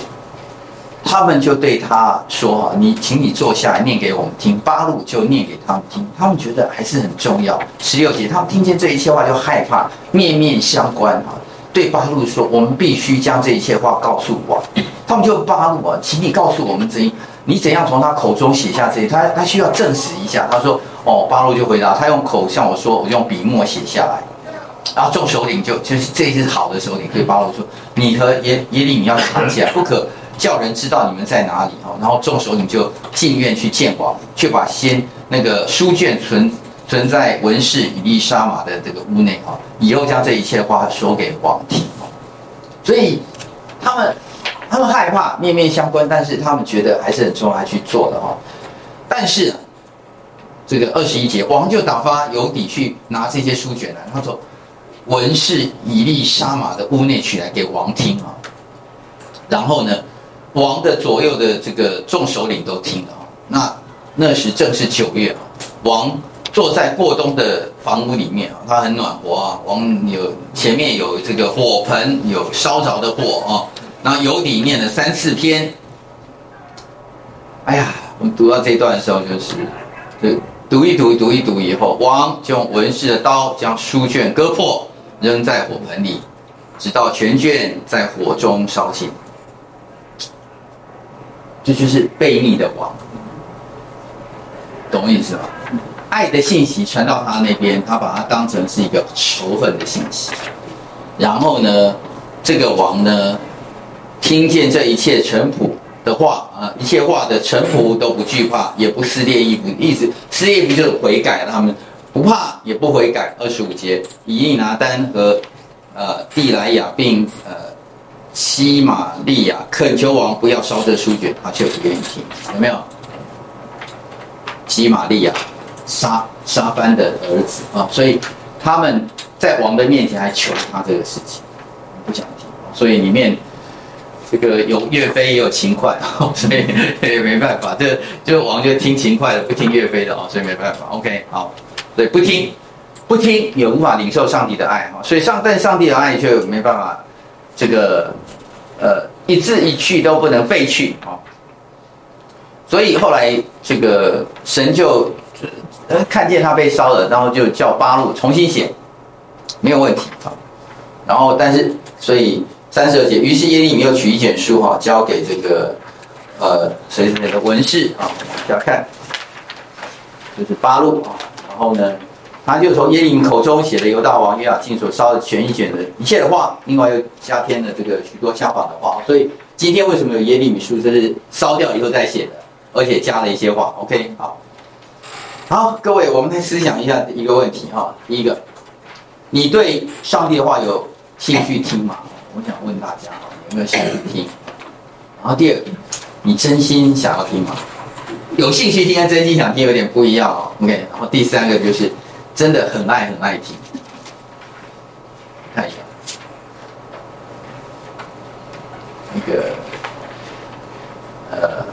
他们就对他说哈，你请你坐下来念给我们听。八路就念给他们听，他们觉得还是很重要。十六节，他们听见这一切话就害怕，面面相关啊，对八路说，我们必须将这一切话告诉王。他们就八路啊，请你告诉我们怎，你怎样从他口中写下这些？他他需要证实一下。他说：“哦，八路就回答，他用口向我说，我用笔墨写下来。”然后众首领就就是这些是好的首领，对八路说：“你和耶耶利米要藏起来，不可叫人知道你们在哪里。”哦，然后众首领就进院去见王，却把先那个书卷存存在文士以利沙玛的这个屋内哦，以后将这一切话说给王听哦。所以他们。他们害怕面面相关，但是他们觉得还是很重要，还去做的哈。但是这个二十一节，王就打发犹底去拿这些书卷来，他说：“文士以利沙玛的屋内取来给王听啊。”然后呢，王的左右的这个众首领都听了。那那时正是九月，王坐在过冬的房屋里面啊，他很暖和啊。王有前面有这个火盆，有烧着的火啊。然后犹底念了三四篇，哎呀，我们读到这段的时候，就是，就读一读，读一读以后，王就用文士的刀将书卷割破，扔在火盆里，直到全卷在火中烧尽。这就是悖逆的王，懂我意思吗？爱的信息传到他那边，他把它当成是一个仇恨的信息。然后呢，这个王呢？听见这一切臣仆的话啊，一切话的臣仆都不惧怕，也不撕裂衣服，意思撕裂衣服就是悔改，他们不怕也不悔改。二十五节，以利拿单和呃地来亚并呃西玛利亚恳求王不要烧这书卷，他却不愿意听，有没有？西玛利亚沙沙班的儿子啊，所以他们在王的面前还求他这个事情，不想听，所以里面。这个有岳飞也有秦桧，[LAUGHS] 所以也没办法，这就王就听秦桧的，不听岳飞的哦，所以没办法。OK，好，所以不听，不听也无法领受上帝的爱哈，所以上但上帝的爱却没办法，这个呃一字一句都不能废去啊。所以后来这个神就，看见他被烧了，然后就叫八路重新写，没有问题啊。然后，但是所以三十二节，于是耶利米又取一卷书哈，交给这个呃谁谁的文士啊，大家看，就是八路啊。然后呢，他就从耶利米口中写的犹大王约雅敬所烧的全一卷的一切的话，另外又加添了这个许多相反的话。所以今天为什么有耶利米书，这是烧掉以后再写的，而且加了一些话。OK，好。好，各位，我们来思想一下一个问题哈。第一个，你对上帝的话有兴趣听吗？我想问大家，有没有兴趣听？然后第二个，你真心想要听吗？有兴趣听跟真心想听有点不一样哦。OK，然后第三个就是真的很爱很爱听。看一下，那个，呃，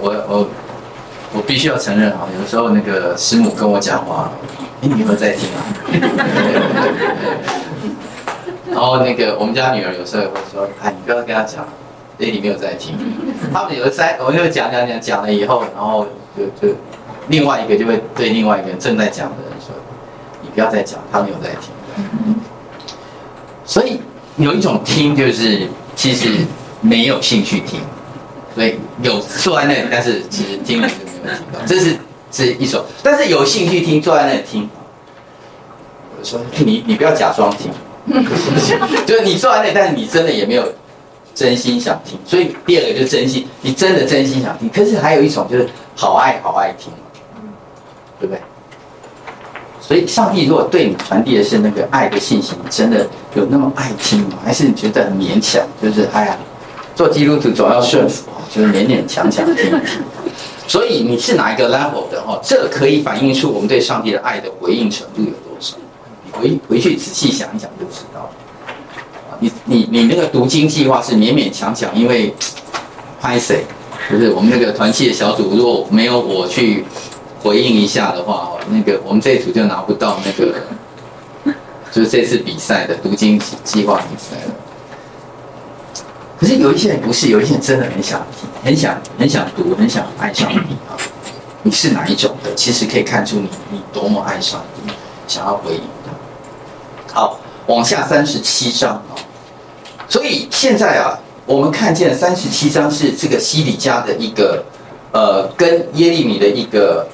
我我。我必须要承认啊，有时候那个师母跟我讲话，哎，你有没有在听啊？[LAUGHS] 然后那个我们家女儿有时候也会说，哎，你不要跟她讲，哎，你没有在听。他们有的在，我就讲讲讲讲了以后，然后就就另外一个就会对另外一个正在讲的人说，你不要再讲，他没有在听。所以有一种听就是其实没有兴趣听，所以有坐在那里，但是其实听了。这是这是是一首，但是有兴趣听，坐在那里听。我说你你不要假装听，[LAUGHS] 就是你坐在那里，但是你真的也没有真心想听。所以第二个就是真心，你真的真心想听。可是还有一种就是好爱好爱听，对不对？所以上帝如果对你传递的是那个爱的信息，你真的有那么爱听吗？还是你觉得很勉强？就是哎呀，做基督徒总要顺服，就是勉勉强强听。[LAUGHS] 所以你是哪一个 level 的哦？这可以反映出我们对上帝的爱的回应程度有多少？你回回去仔细想一想就知道了。你你你那个读经计划是勉勉强强，因为拍谁？就是我们那个团契的小组，如果没有我去回应一下的话，那个我们这一组就拿不到那个，[LAUGHS] 就是这次比赛的读经计划比赛了。可是有一些人不是，有一些人真的很想听，很想很想读，很想爱上你啊！你是哪一种的？其实可以看出你你多么爱上帝，想要回应他。好，往下三十七章啊。所以现在啊，我们看见三十七章是这个西里家的一个呃，跟耶利米的一个。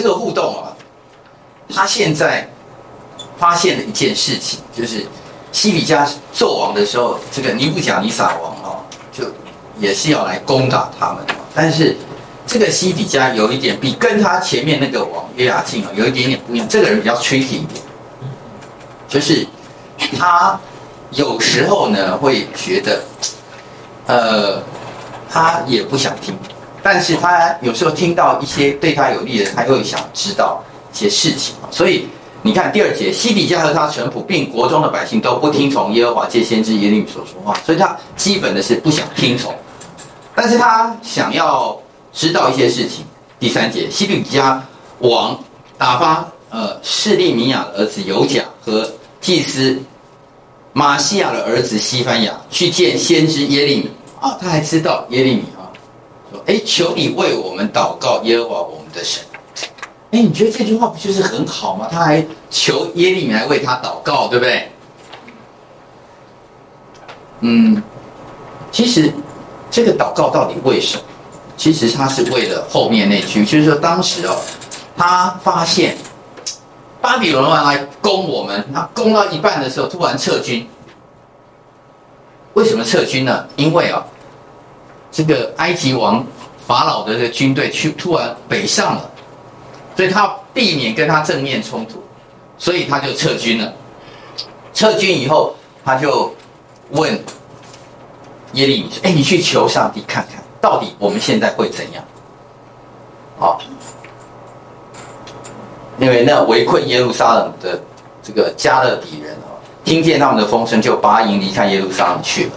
这个互动啊，他现在发现了一件事情，就是。西比家纣王的时候，这个尼布甲尼撒王啊，就也是要来攻打他们。但是这个西底家有一点比跟他前面那个王约雅敬啊有一点点不一样。这个人比较 tricky 一点，就是他有时候呢会觉得，呃，他也不想听，但是他有时候听到一些对他有利的，他又想知道一些事情，所以。你看第二节，西底家和他臣仆，并国中的百姓都不听从耶和华借先知耶利米所说话，所以他基本的是不想听从，但是他想要知道一些事情。第三节，西底家王打发呃示利米亚的儿子犹甲和祭司玛西亚的儿子西番雅去见先知耶利米啊，他还知道耶利米，说哎，求你为我们祷告耶和华我们的神。哎，你觉得这句话不就是很好吗？他还求耶利米来为他祷告，对不对？嗯，其实这个祷告到底为什么？其实他是为了后面那句，就是说当时哦，他发现巴比伦王来攻我们，他攻到一半的时候突然撤军。为什么撤军呢？因为啊，这个埃及王法老的这个军队去突然北上了。所以他避免跟他正面冲突，所以他就撤军了。撤军以后，他就问耶利米说：“哎，你去求上帝看看，到底我们现在会怎样？”好，因为那围困耶路撒冷的这个加勒底人啊，听见他们的风声，就拔营离开耶路撒冷去了。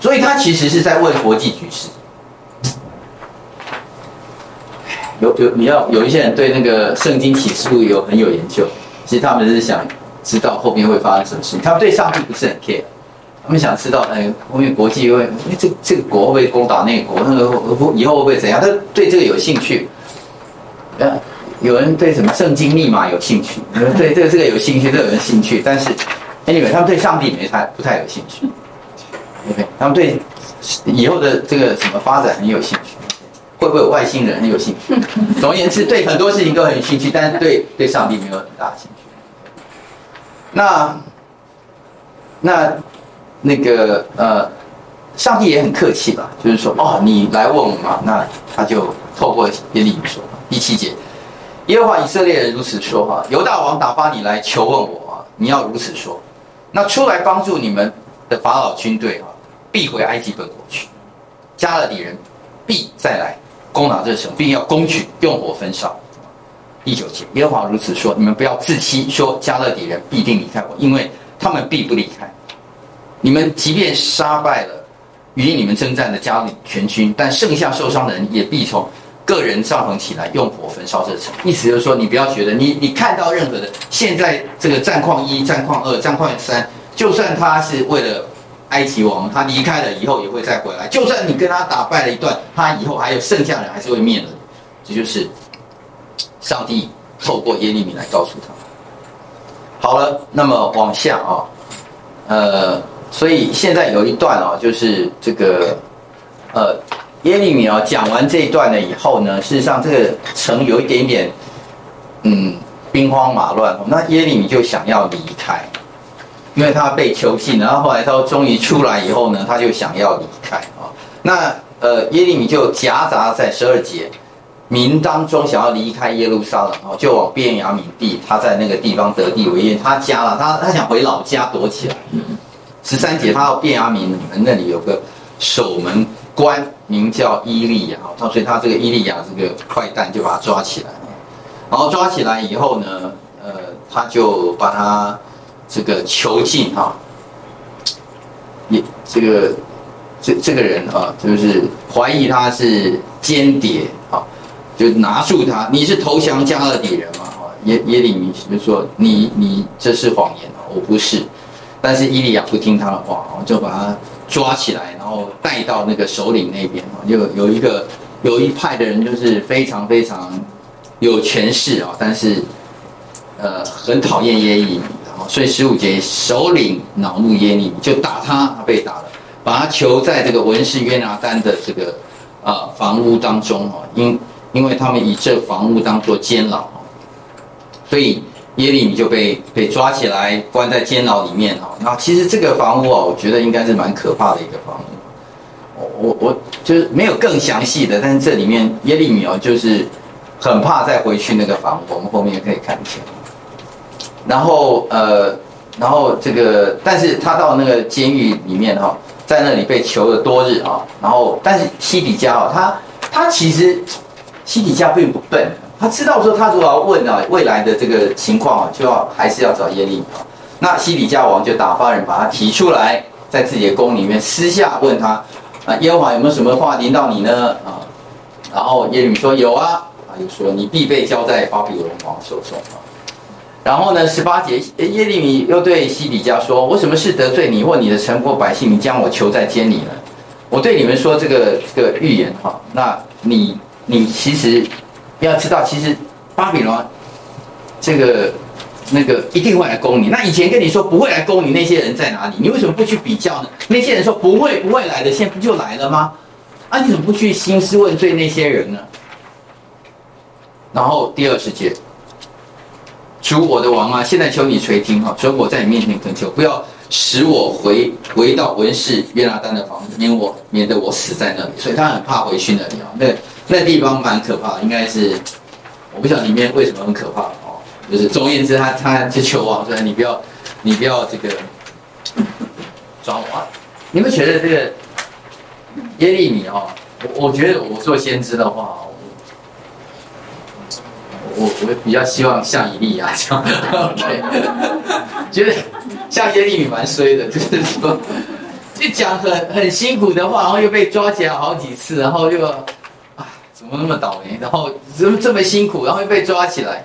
所以他其实是在问国际局势。有有，你要有一些人对那个圣经启示录有很有研究，其实他们是想知道后面会发生什么事情。他们对上帝不是很 care，他们想知道哎，后面国际会，哎，这这个国会不会攻打那个国，那个以后会不会怎样？他对这个有兴趣。呃，有人对什么圣经密码有兴趣，有人对这个这个有兴趣，都有人兴趣，但是 anyway，他们对上帝没太不太有兴趣。OK，他们对以后的这个什么发展很有兴趣，会不会有外星人很有兴趣？[LAUGHS] 总而言之，对很多事情都很有兴趣，但是对对上帝没有很大的兴趣。那那那个呃，上帝也很客气吧，就是说哦，你来问我嘛，那他就透过耶利米说，第七节，耶和华以色列人如此说哈，犹大王打发你来求问我啊，你要如此说，那出来帮助你们的法老军队啊，必回埃及本国去，迦勒底人必再来攻打这城，并要攻取，用火焚烧。第九节，耶和华如此说：你们不要自欺，说迦勒底人必定离开我，因为他们必不离开。你们即便杀败了与你们征战的迦勒全军，但剩下受伤的人也必从个人帐篷起来，用火焚烧这城。意思就是说，你不要觉得你你看到任何的现在这个战况一、战况二、战况三，就算他是为了埃及王，他离开了以后也会再回来。就算你跟他打败了一段，他以后还有剩下的人还是会灭了。这就是。上帝透过耶利米来告诉他。好了，那么往下啊，呃，所以现在有一段啊，就是这个呃耶利米啊讲完这一段了以后呢，事实上这个城有一点点嗯兵荒马乱，那耶利米就想要离开，因为他被囚禁，然后后来他终于出来以后呢，他就想要离开啊。那呃耶利米就夹杂在十二节。民当中想要离开耶路撒冷哦，就往便雅悯地，他在那个地方得地为业。他家了，他他想回老家躲起来。十三节，他到便雅悯你们那里有个守门官，名叫伊利亚，他所以他这个伊利亚这个坏蛋就把他抓起来，然后抓起来以后呢，呃，他就把他这个囚禁哈，也这个这这个人啊，就是怀疑他是间谍啊。就拿住他，你是投降迦勒底人吗？耶耶利米就说你你这是谎言，我不是。但是伊利亚不听他的话，就把他抓起来，然后带到那个首领那边，就有一个有一派的人就是非常非常有权势啊，但是呃很讨厌耶利米，所以十五节首领恼怒耶利米，就打他，他被打了，把他囚在这个文士约拿单的这个、呃、房屋当中哦，因。因为他们以这房屋当做监牢，所以耶利米就被被抓起来关在监牢里面哈。那其实这个房屋啊，我觉得应该是蛮可怕的一个房屋。我我我就是没有更详细的，但是这里面耶利米哦，就是很怕再回去那个房屋。我们后面可以看见。然后呃，然后这个，但是他到那个监狱里面哈，在那里被囚了多日啊。然后，但是西底家啊，他他其实。西底家并不笨，他知道说他如果要问啊未来的这个情况啊，就要还是要找耶利米。那西底家王就打发人把他提出来，在自己的宫里面私下问他啊，耶和华有没有什么话临到你呢？啊，然后耶利米说有啊，他就说你必被交在巴比伦王手中啊。然后呢，十八节耶利米又对西底家说：我什么事得罪你或你的臣仆百姓，你将我囚在监里呢？我对你们说这个这个预言哈，那你。你其实要知道，其实巴比伦这个那个一定会来攻你。那以前跟你说不会来攻你那些人在哪里？你为什么不去比较呢？那些人说不会不会来的，现在不就来了吗？啊，你怎么不去兴师问罪那些人呢？然后第二十节，主我的王啊，现在求你垂听哈，准我在你面前恳求，不要使我回回到文士约拿单的房子，免我免得我死在那里。所以他很怕回去那里啊，那。那地方蛮可怕的，应该是我不晓得里面为什么很可怕哦。就是总而言之，他他就求王说：“你不要，你不要这个抓我啊。”你们觉得这个耶利米哦？我我觉得我做先知的话，我我比较希望像伊利亚这样，[LAUGHS] OK？觉得像耶利米蛮衰的，就是说就讲很很辛苦的话，然后又被抓起来好几次，然后又。怎么那么倒霉？然后怎么这么辛苦？然后又被抓起来。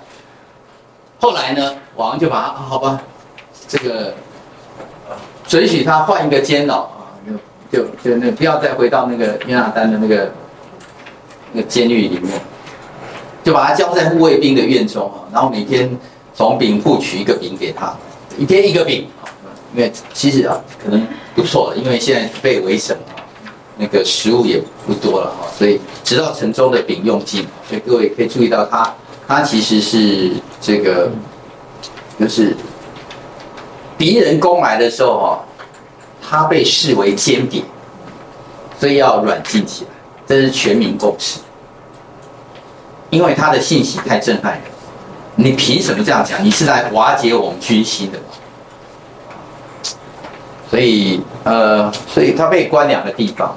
后来呢，王就把他，好吧，这个准许他换一个监牢啊，就就就那不要再回到那个约拿丹的那个那个监狱里面。就把他交在护卫兵的院中啊，然后每天从饼铺取一个饼给他，一天一个饼，因为其实啊可能不错了，因为现在被围城啊，那个食物也不多了哈，所以直到城中的饼用尽，所以各位可以注意到他，他其实是这个就是敌人攻来的时候哈，他被视为间谍，所以要软禁起来，这是全民共识。因为他的信息太震撼人，你凭什么这样讲？你是来瓦解我们军心的吗？所以，呃，所以他被关两个地方。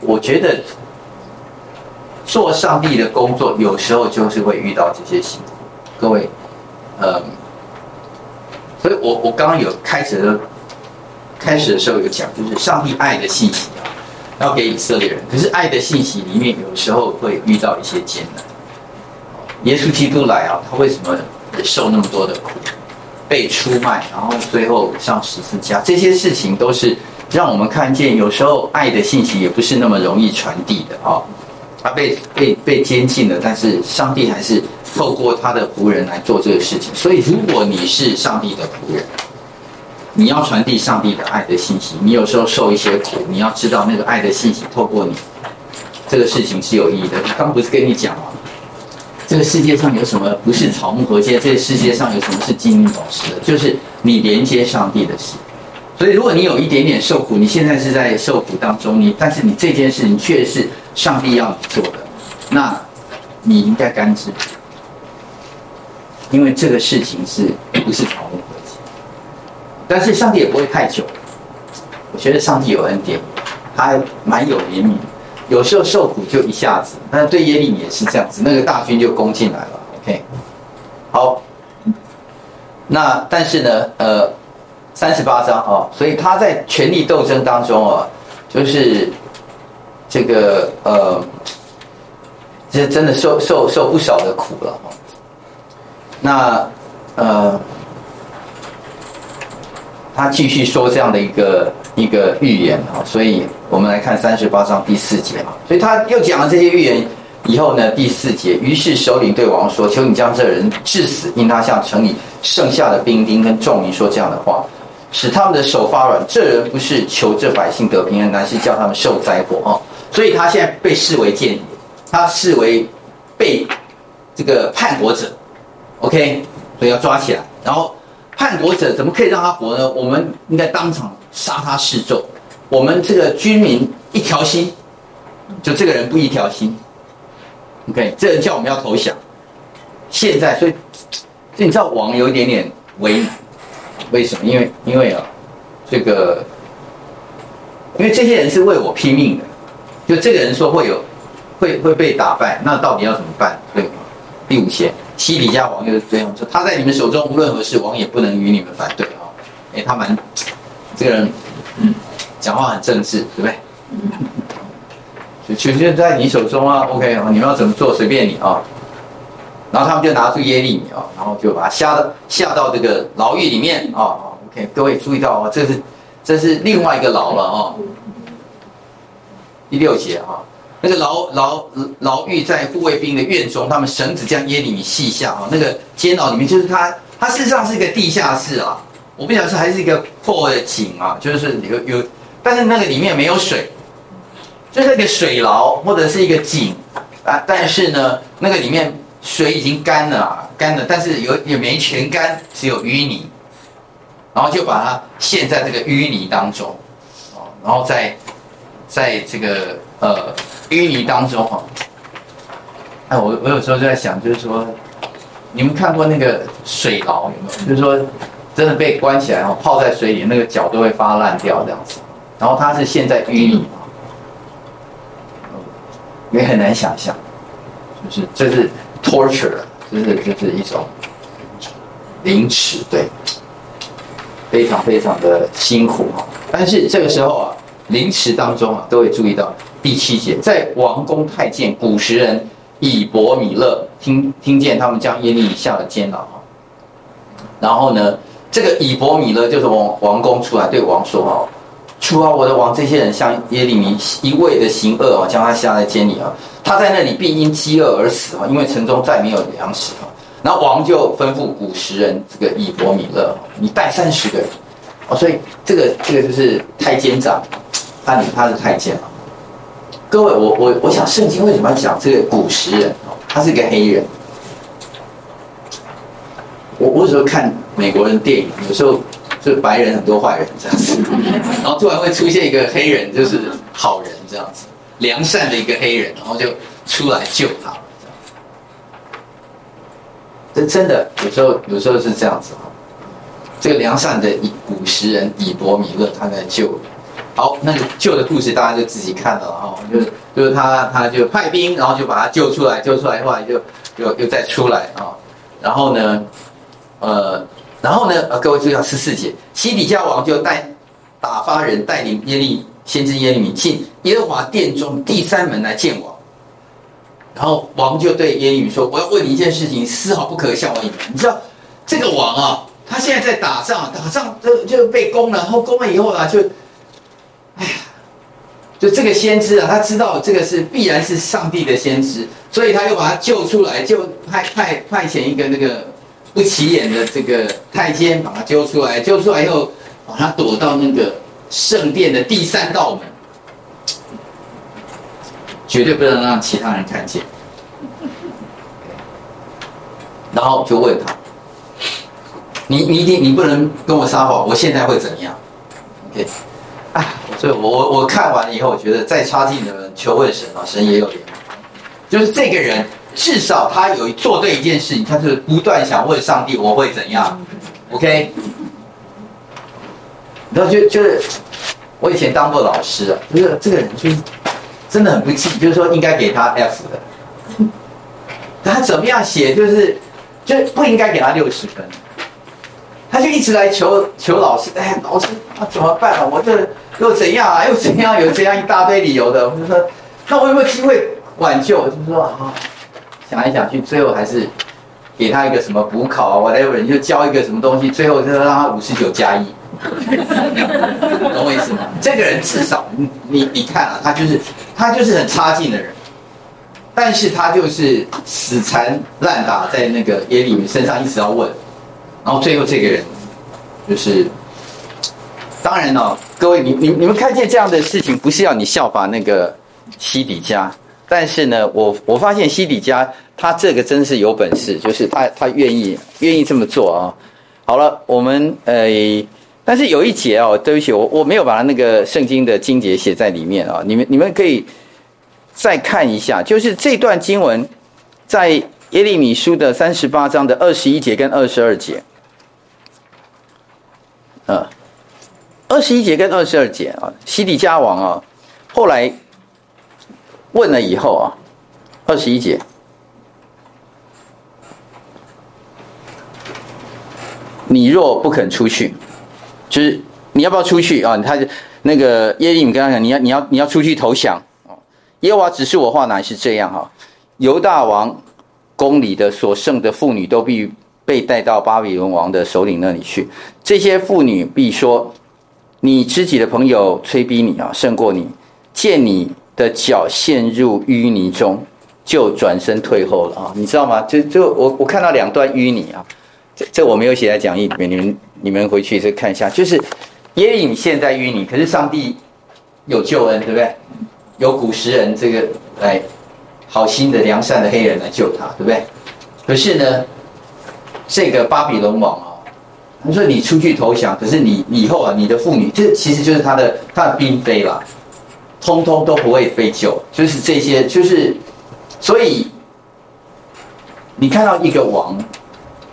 我觉得做上帝的工作，有时候就是会遇到这些事。各位，呃，所以我我刚刚有开始的，开始的时候有讲，就是上帝爱的信息。要给以色列人，可是爱的信息里面有时候会遇到一些艰难。耶稣基督来啊，他为什么受那么多的苦，被出卖，然后最后上十字架，这些事情都是让我们看见，有时候爱的信息也不是那么容易传递的啊。他被被被监禁了，但是上帝还是透过他的仆人来做这个事情。所以，如果你是上帝的仆人，你要传递上帝的爱的信息，你有时候受一些苦，你要知道那个爱的信息透过你，这个事情是有意义的。刚不是跟你讲吗？这个世界上有什么不是草木禾秸？这个世界上有什么是金银宝石的？就是你连接上帝的心。所以，如果你有一点点受苦，你现在是在受苦当中，你但是你这件事情却是上帝要你做的，那你应该甘之，因为这个事情是不是草木？但是上帝也不会太久，我觉得上帝有恩典，他蛮有怜悯，有时候受苦就一下子。但对耶利米也是这样子，那个大军就攻进来了。OK，好，那但是呢，呃，三十八章啊，所以他在权力斗争当中啊，就是这个呃，这真的受受受不少的苦了。那呃。他继续说这样的一个一个预言啊，所以我们来看三十八章第四节啊，所以他又讲了这些预言以后呢，第四节，于是首领对王说：“求你将这人致死，因他向城里剩下的兵丁跟众民说这样的话，使他们的手发软。这人不是求这百姓得平安，乃是叫他们受灾祸啊！所以他现在被视为间谍，他视为被这个叛国者，OK，所以要抓起来，然后。”叛国者怎么可以让他活呢？我们应该当场杀他示众。我们这个军民一条心，就这个人不一条心。OK，这人叫我们要投降。现在，所以，所以你知道王有一点点为难，为什么？因为因为啊，这个，因为这些人是为我拼命的。就这个人说会有，会会被打败，那到底要怎么办？对吗？第五节。西底家王又这样说：“他在你们手中无论何事，王也不能与你们反对啊。”哎，他蛮这个人，嗯，讲话很正式，对不对？就权就在你手中啊，OK 啊，你们要怎么做随便你啊。然后他们就拿出耶利米啊，然后就把他下到下到这个牢狱里面啊。OK，各位注意到啊，这是这是另外一个牢了啊。第六节啊。那个牢牢牢狱在护卫兵的院中，他们绳子将耶利米系下啊。那个监牢里面就是他，他事实上是一个地下室啊。我不晓得是还是一个破的井啊，就是有有，但是那个里面没有水，就是一个水牢或者是一个井啊。但是呢，那个里面水已经干了啊，干了，但是有也没全干，只有淤泥，然后就把它陷在这个淤泥当中啊，然后在在这个呃。淤泥当中哈，哎，我我有时候就在想，就是说，你们看过那个水牢有没有？就是说，真的被关起来哈，泡在水里，那个脚都会发烂掉这样子。然后它是陷在淤泥，也很难想象，就是这是 torture，就是就是一种凌迟，对，非常非常的辛苦哈。但是这个时候啊，凌迟当中啊，都会注意到。第七节，在王宫太监古时人以伯米勒听听见他们将耶利米下了监牢，然后呢，这个以伯米勒就是王王宫出来对王说哦，出啊，我的王，这些人向耶利米一味的行恶啊，将他下在监里啊，他在那里必因饥饿而死啊，因为城中再没有粮食啊。然后王就吩咐古时人这个以伯米勒，你带三十个人哦，所以这个这个就是太监长，他他是太监啊。各位，我我我想圣经为什么要讲这个古时人？他是一个黑人。我我有时候看美国人电影，有时候就白人很多坏人这样子，然后突然会出现一个黑人，就是好人这样子，良善的一个黑人，然后就出来救他。这真的有时候有时候是这样子哈。这个良善的以古时人以伯米勒他在救，好，那个旧的故事大家就自己看了哈，就是就是他他就派兵，然后就把他救出来，救出来后来就又又再出来啊，然后呢，呃，然后呢，呃，各位注意到十四节，西底家王就带打发人带领耶利先知耶利米进耶和华殿中第三门来见王。然后王就对耶利米说：“我要问你一件事情，丝毫不可向我隐瞒。你知道这个王啊，他现在在打仗，打仗就就被攻了，然后攻了以后啊，就，哎呀，就这个先知啊，他知道这个是必然是上帝的先知，所以他又把他救出来，就派派派遣一个那个不起眼的这个太监把他揪出来，揪出来以后，把他躲到那个圣殿的第三道门。”绝对不能让其他人看见。然后就问他：“你你一定你不能跟我撒谎，我现在会怎么样？”OK，哎，[LAUGHS] 所以我我我看完了以后，我觉得再差劲的人求问神啊，神也有怜悯。就是这个人至少他有做对一件事情，他就是不断想问上帝我会怎样。OK，然后就就是我以前当过老师啊，就是这个人就是。真的很不济，就是说应该给他 F 的，他怎么样写就是就不应该给他六十分，他就一直来求求老师，哎，老师啊怎么办啊？我这又怎样啊？又怎样？有这样一大堆理由的，我就说那我有没有机会挽救？我就说啊，想来想去，最后还是给他一个什么补考啊，whatever，就教一个什么东西，最后就让他五十九加一。[LAUGHS] 懂我意思吗？这个人至少你你看啊，他就是他就是很差劲的人，但是他就是死缠烂打在那个耶利米身上，一直要问，然后最后这个人就是，当然哦，各位你你你们看见这样的事情，不是要你效法那个西底家，但是呢，我我发现西底家他这个真是有本事，就是他他愿意愿意这么做啊。好了，我们呃。但是有一节哦，对不起，我我没有把它那个圣经的经节写在里面啊，你们你们可以再看一下，就是这段经文在耶利米书的三十八章的二十一节跟二十二节，呃，二十一节跟二十二节啊，西底家王啊，后来问了以后啊，二十一节，你若不肯出去。就是你要不要出去啊？他就那个耶利米跟他讲，你要你要你要出去投降哦。耶和华指示我话乃是这样哈，犹大王宫里的所剩的妇女都必被带到巴比伦王的首领那里去。这些妇女必说：你知己的朋友催逼你啊，胜过你，见你的脚陷入淤泥中，就转身退后了啊。你知道吗？就就我我看到两段淤泥啊。这这我没有写在讲义里面，你们你们回去再看一下。就是耶利米现在淤泥，可是上帝有救恩，对不对？有古时人这个来好心的良善的黑人来救他，对不对？可是呢，这个巴比伦王啊，他说你出去投降，可是你以后啊，你的妇女，这其实就是他的他的嫔妃啦，通通都不会被救，就是这些，就是所以你看到一个王。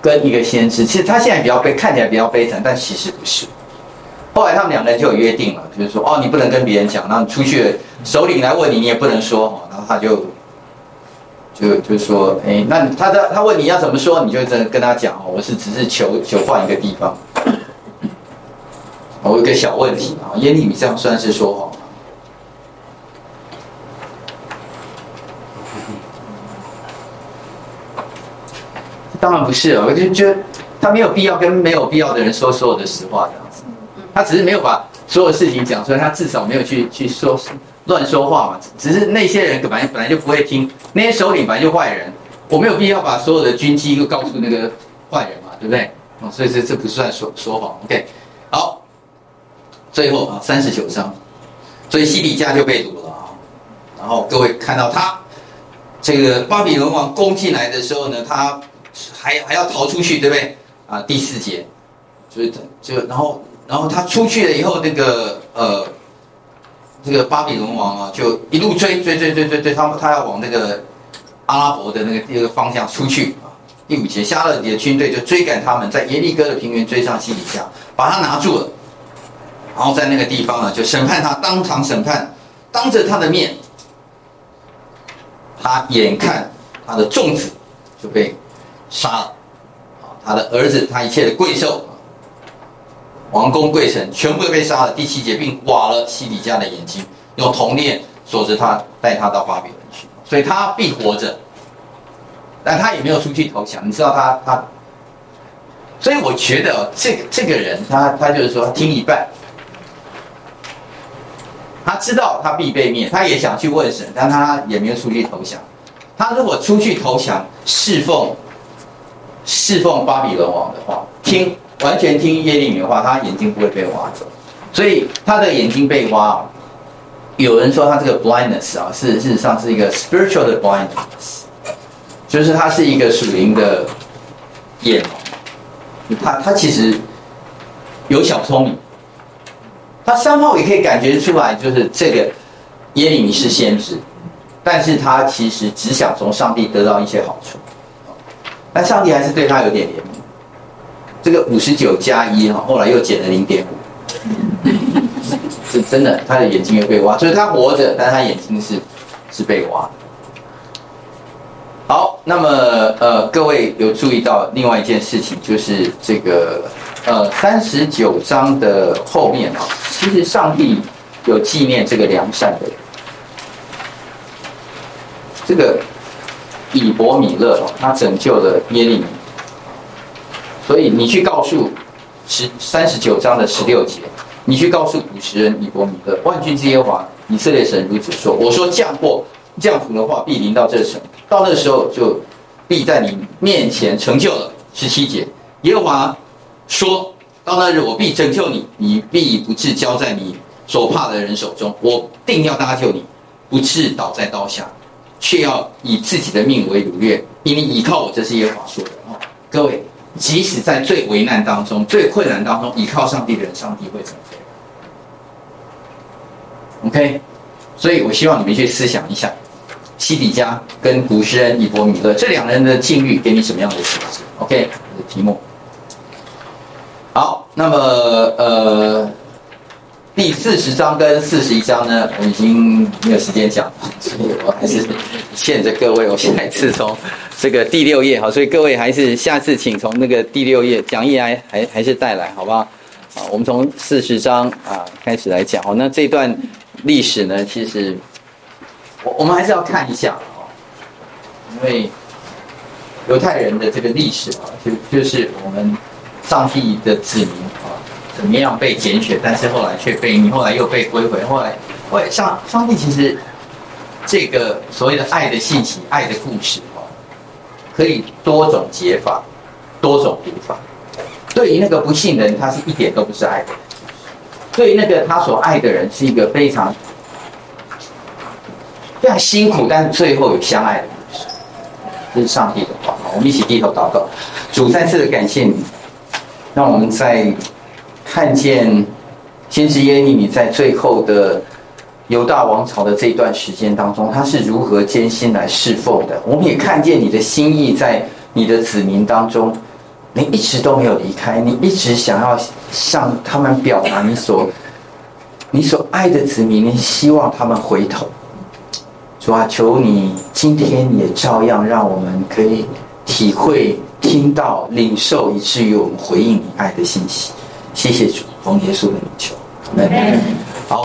跟一个先知，其实他现在比较悲，看起来比较悲惨，但其实不是。后来他们两个人就有约定了，就是说，哦，你不能跟别人讲，然后你出去，首领来问你，你也不能说。然后他就就就说，哎，那他的他问你要怎么说，你就跟跟他讲，哦，我是只是求求换一个地方。我有个小问题啊，耶利米这样算是说谎吗。[LAUGHS] 当然不是我就觉得他没有必要跟没有必要的人说所有的实话这样子，他只是没有把所有事情讲出来，他至少没有去去说乱说话嘛。只是那些人本来本来就不会听，那些首领本来就坏人，我没有必要把所有的军机都告诉那个坏人嘛，对不对？哦，所以这这不算说说谎。OK，好，最后啊，三十九章，所以西底家就被掳了啊。然后各位看到他这个巴比伦王攻进来的时候呢，他还还要逃出去，对不对？啊，第四节，就是就然后。然后他出去了以后，那个呃，这个巴比伦王啊，就一路追追追追追追，他他要往那个阿拉伯的那个第二个方向出去啊。第五节，迦勒底的军队就追赶他们，在耶利哥的平原追上西底家，把他拿住了。然后在那个地方呢，就审判他，当场审判，当着他的面，他眼看他的众子就被杀了，啊，他的儿子，他一切的贵胄。王公贵臣全部都被杀了。第七节，并挖了西底家的眼睛，用铜链锁着他，带他到巴比伦去。所以他必活着，但他也没有出去投降。你知道他他，所以我觉得，这个这个人他他就是说听一半，他知道他必被灭，他也想去问神，但他也没有出去投降。他如果出去投降，侍奉侍奉巴比伦王的话，听。完全听耶利米的话，他眼睛不会被挖走，所以他的眼睛被挖。有人说他这个 blindness 啊，是事实上是一个 spiritual 的 blindness，就是他是一个属灵的眼盲。他他其实有小聪明，他三号也可以感觉出来，就是这个耶利米是先知，但是他其实只想从上帝得到一些好处，但上帝还是对他有点怜悯。这个五十九加一哈，后来又减了零点五，是 [LAUGHS] 真的，他的眼睛又被挖，所以他活着，但他眼睛是是被挖。好，那么呃，各位有注意到另外一件事情，就是这个呃三十九章的后面啊，其实上帝有纪念这个良善的人，这个以伯米勒他拯救了耶利米。所以你去告诉十三十九章的十六节，你去告诉古时人以伯米勒，万军之耶和华以色列神如此说：我说降祸降福的话必临到这城，到那时候就必在你面前成就了。十七节，耶和华说到那日我必拯救你，你必不至交在你所怕的人手中，我定要搭救你，不至倒在刀下，却要以自己的命为掳掠，因为倚靠我，这是耶和华说的哦，各位。即使在最危难当中、最困难当中，依靠上帝的人，上帝会拯救。OK，所以我希望你们去思想一下，西底家跟古时人以伯米勒这两人的境遇给你什么样的启示？OK，我的题目。好，那么呃。第四十章跟四十一章呢，我已经没有时间讲，所以我还是欠着各位。我现在是从这个第六页，好，所以各位还是下次请从那个第六页讲义来，还还是带来，好不好？啊，我们从四十章啊开始来讲。好，那这段历史呢，其实我我们还是要看一下哦，因为犹太人的这个历史啊，就就是我们上帝的子民。怎么样被拣选，但是后来却被你后来又被归回，后来，喂上上帝其实这个所谓的爱的信息、爱的故事哦，可以多种解法，多种读法。对于那个不信的人，他是一点都不是爱的；对于那个他所爱的人，是一个非常非常辛苦，但最后有相爱的故事。这是上帝的话，我们一起低头祷告。主再次的感谢你，让我们在。看见先知耶利米在最后的犹大王朝的这一段时间当中，他是如何艰辛来侍奉的。我们也看见你的心意在你的子民当中，你一直都没有离开，你一直想要向他们表达你所你所爱的子民，你希望他们回头。主啊，求你今天也照样让我们可以体会、听到、领受，以至于我们回应你爱的信息。谢谢主，奉耶稣的名求，阿门。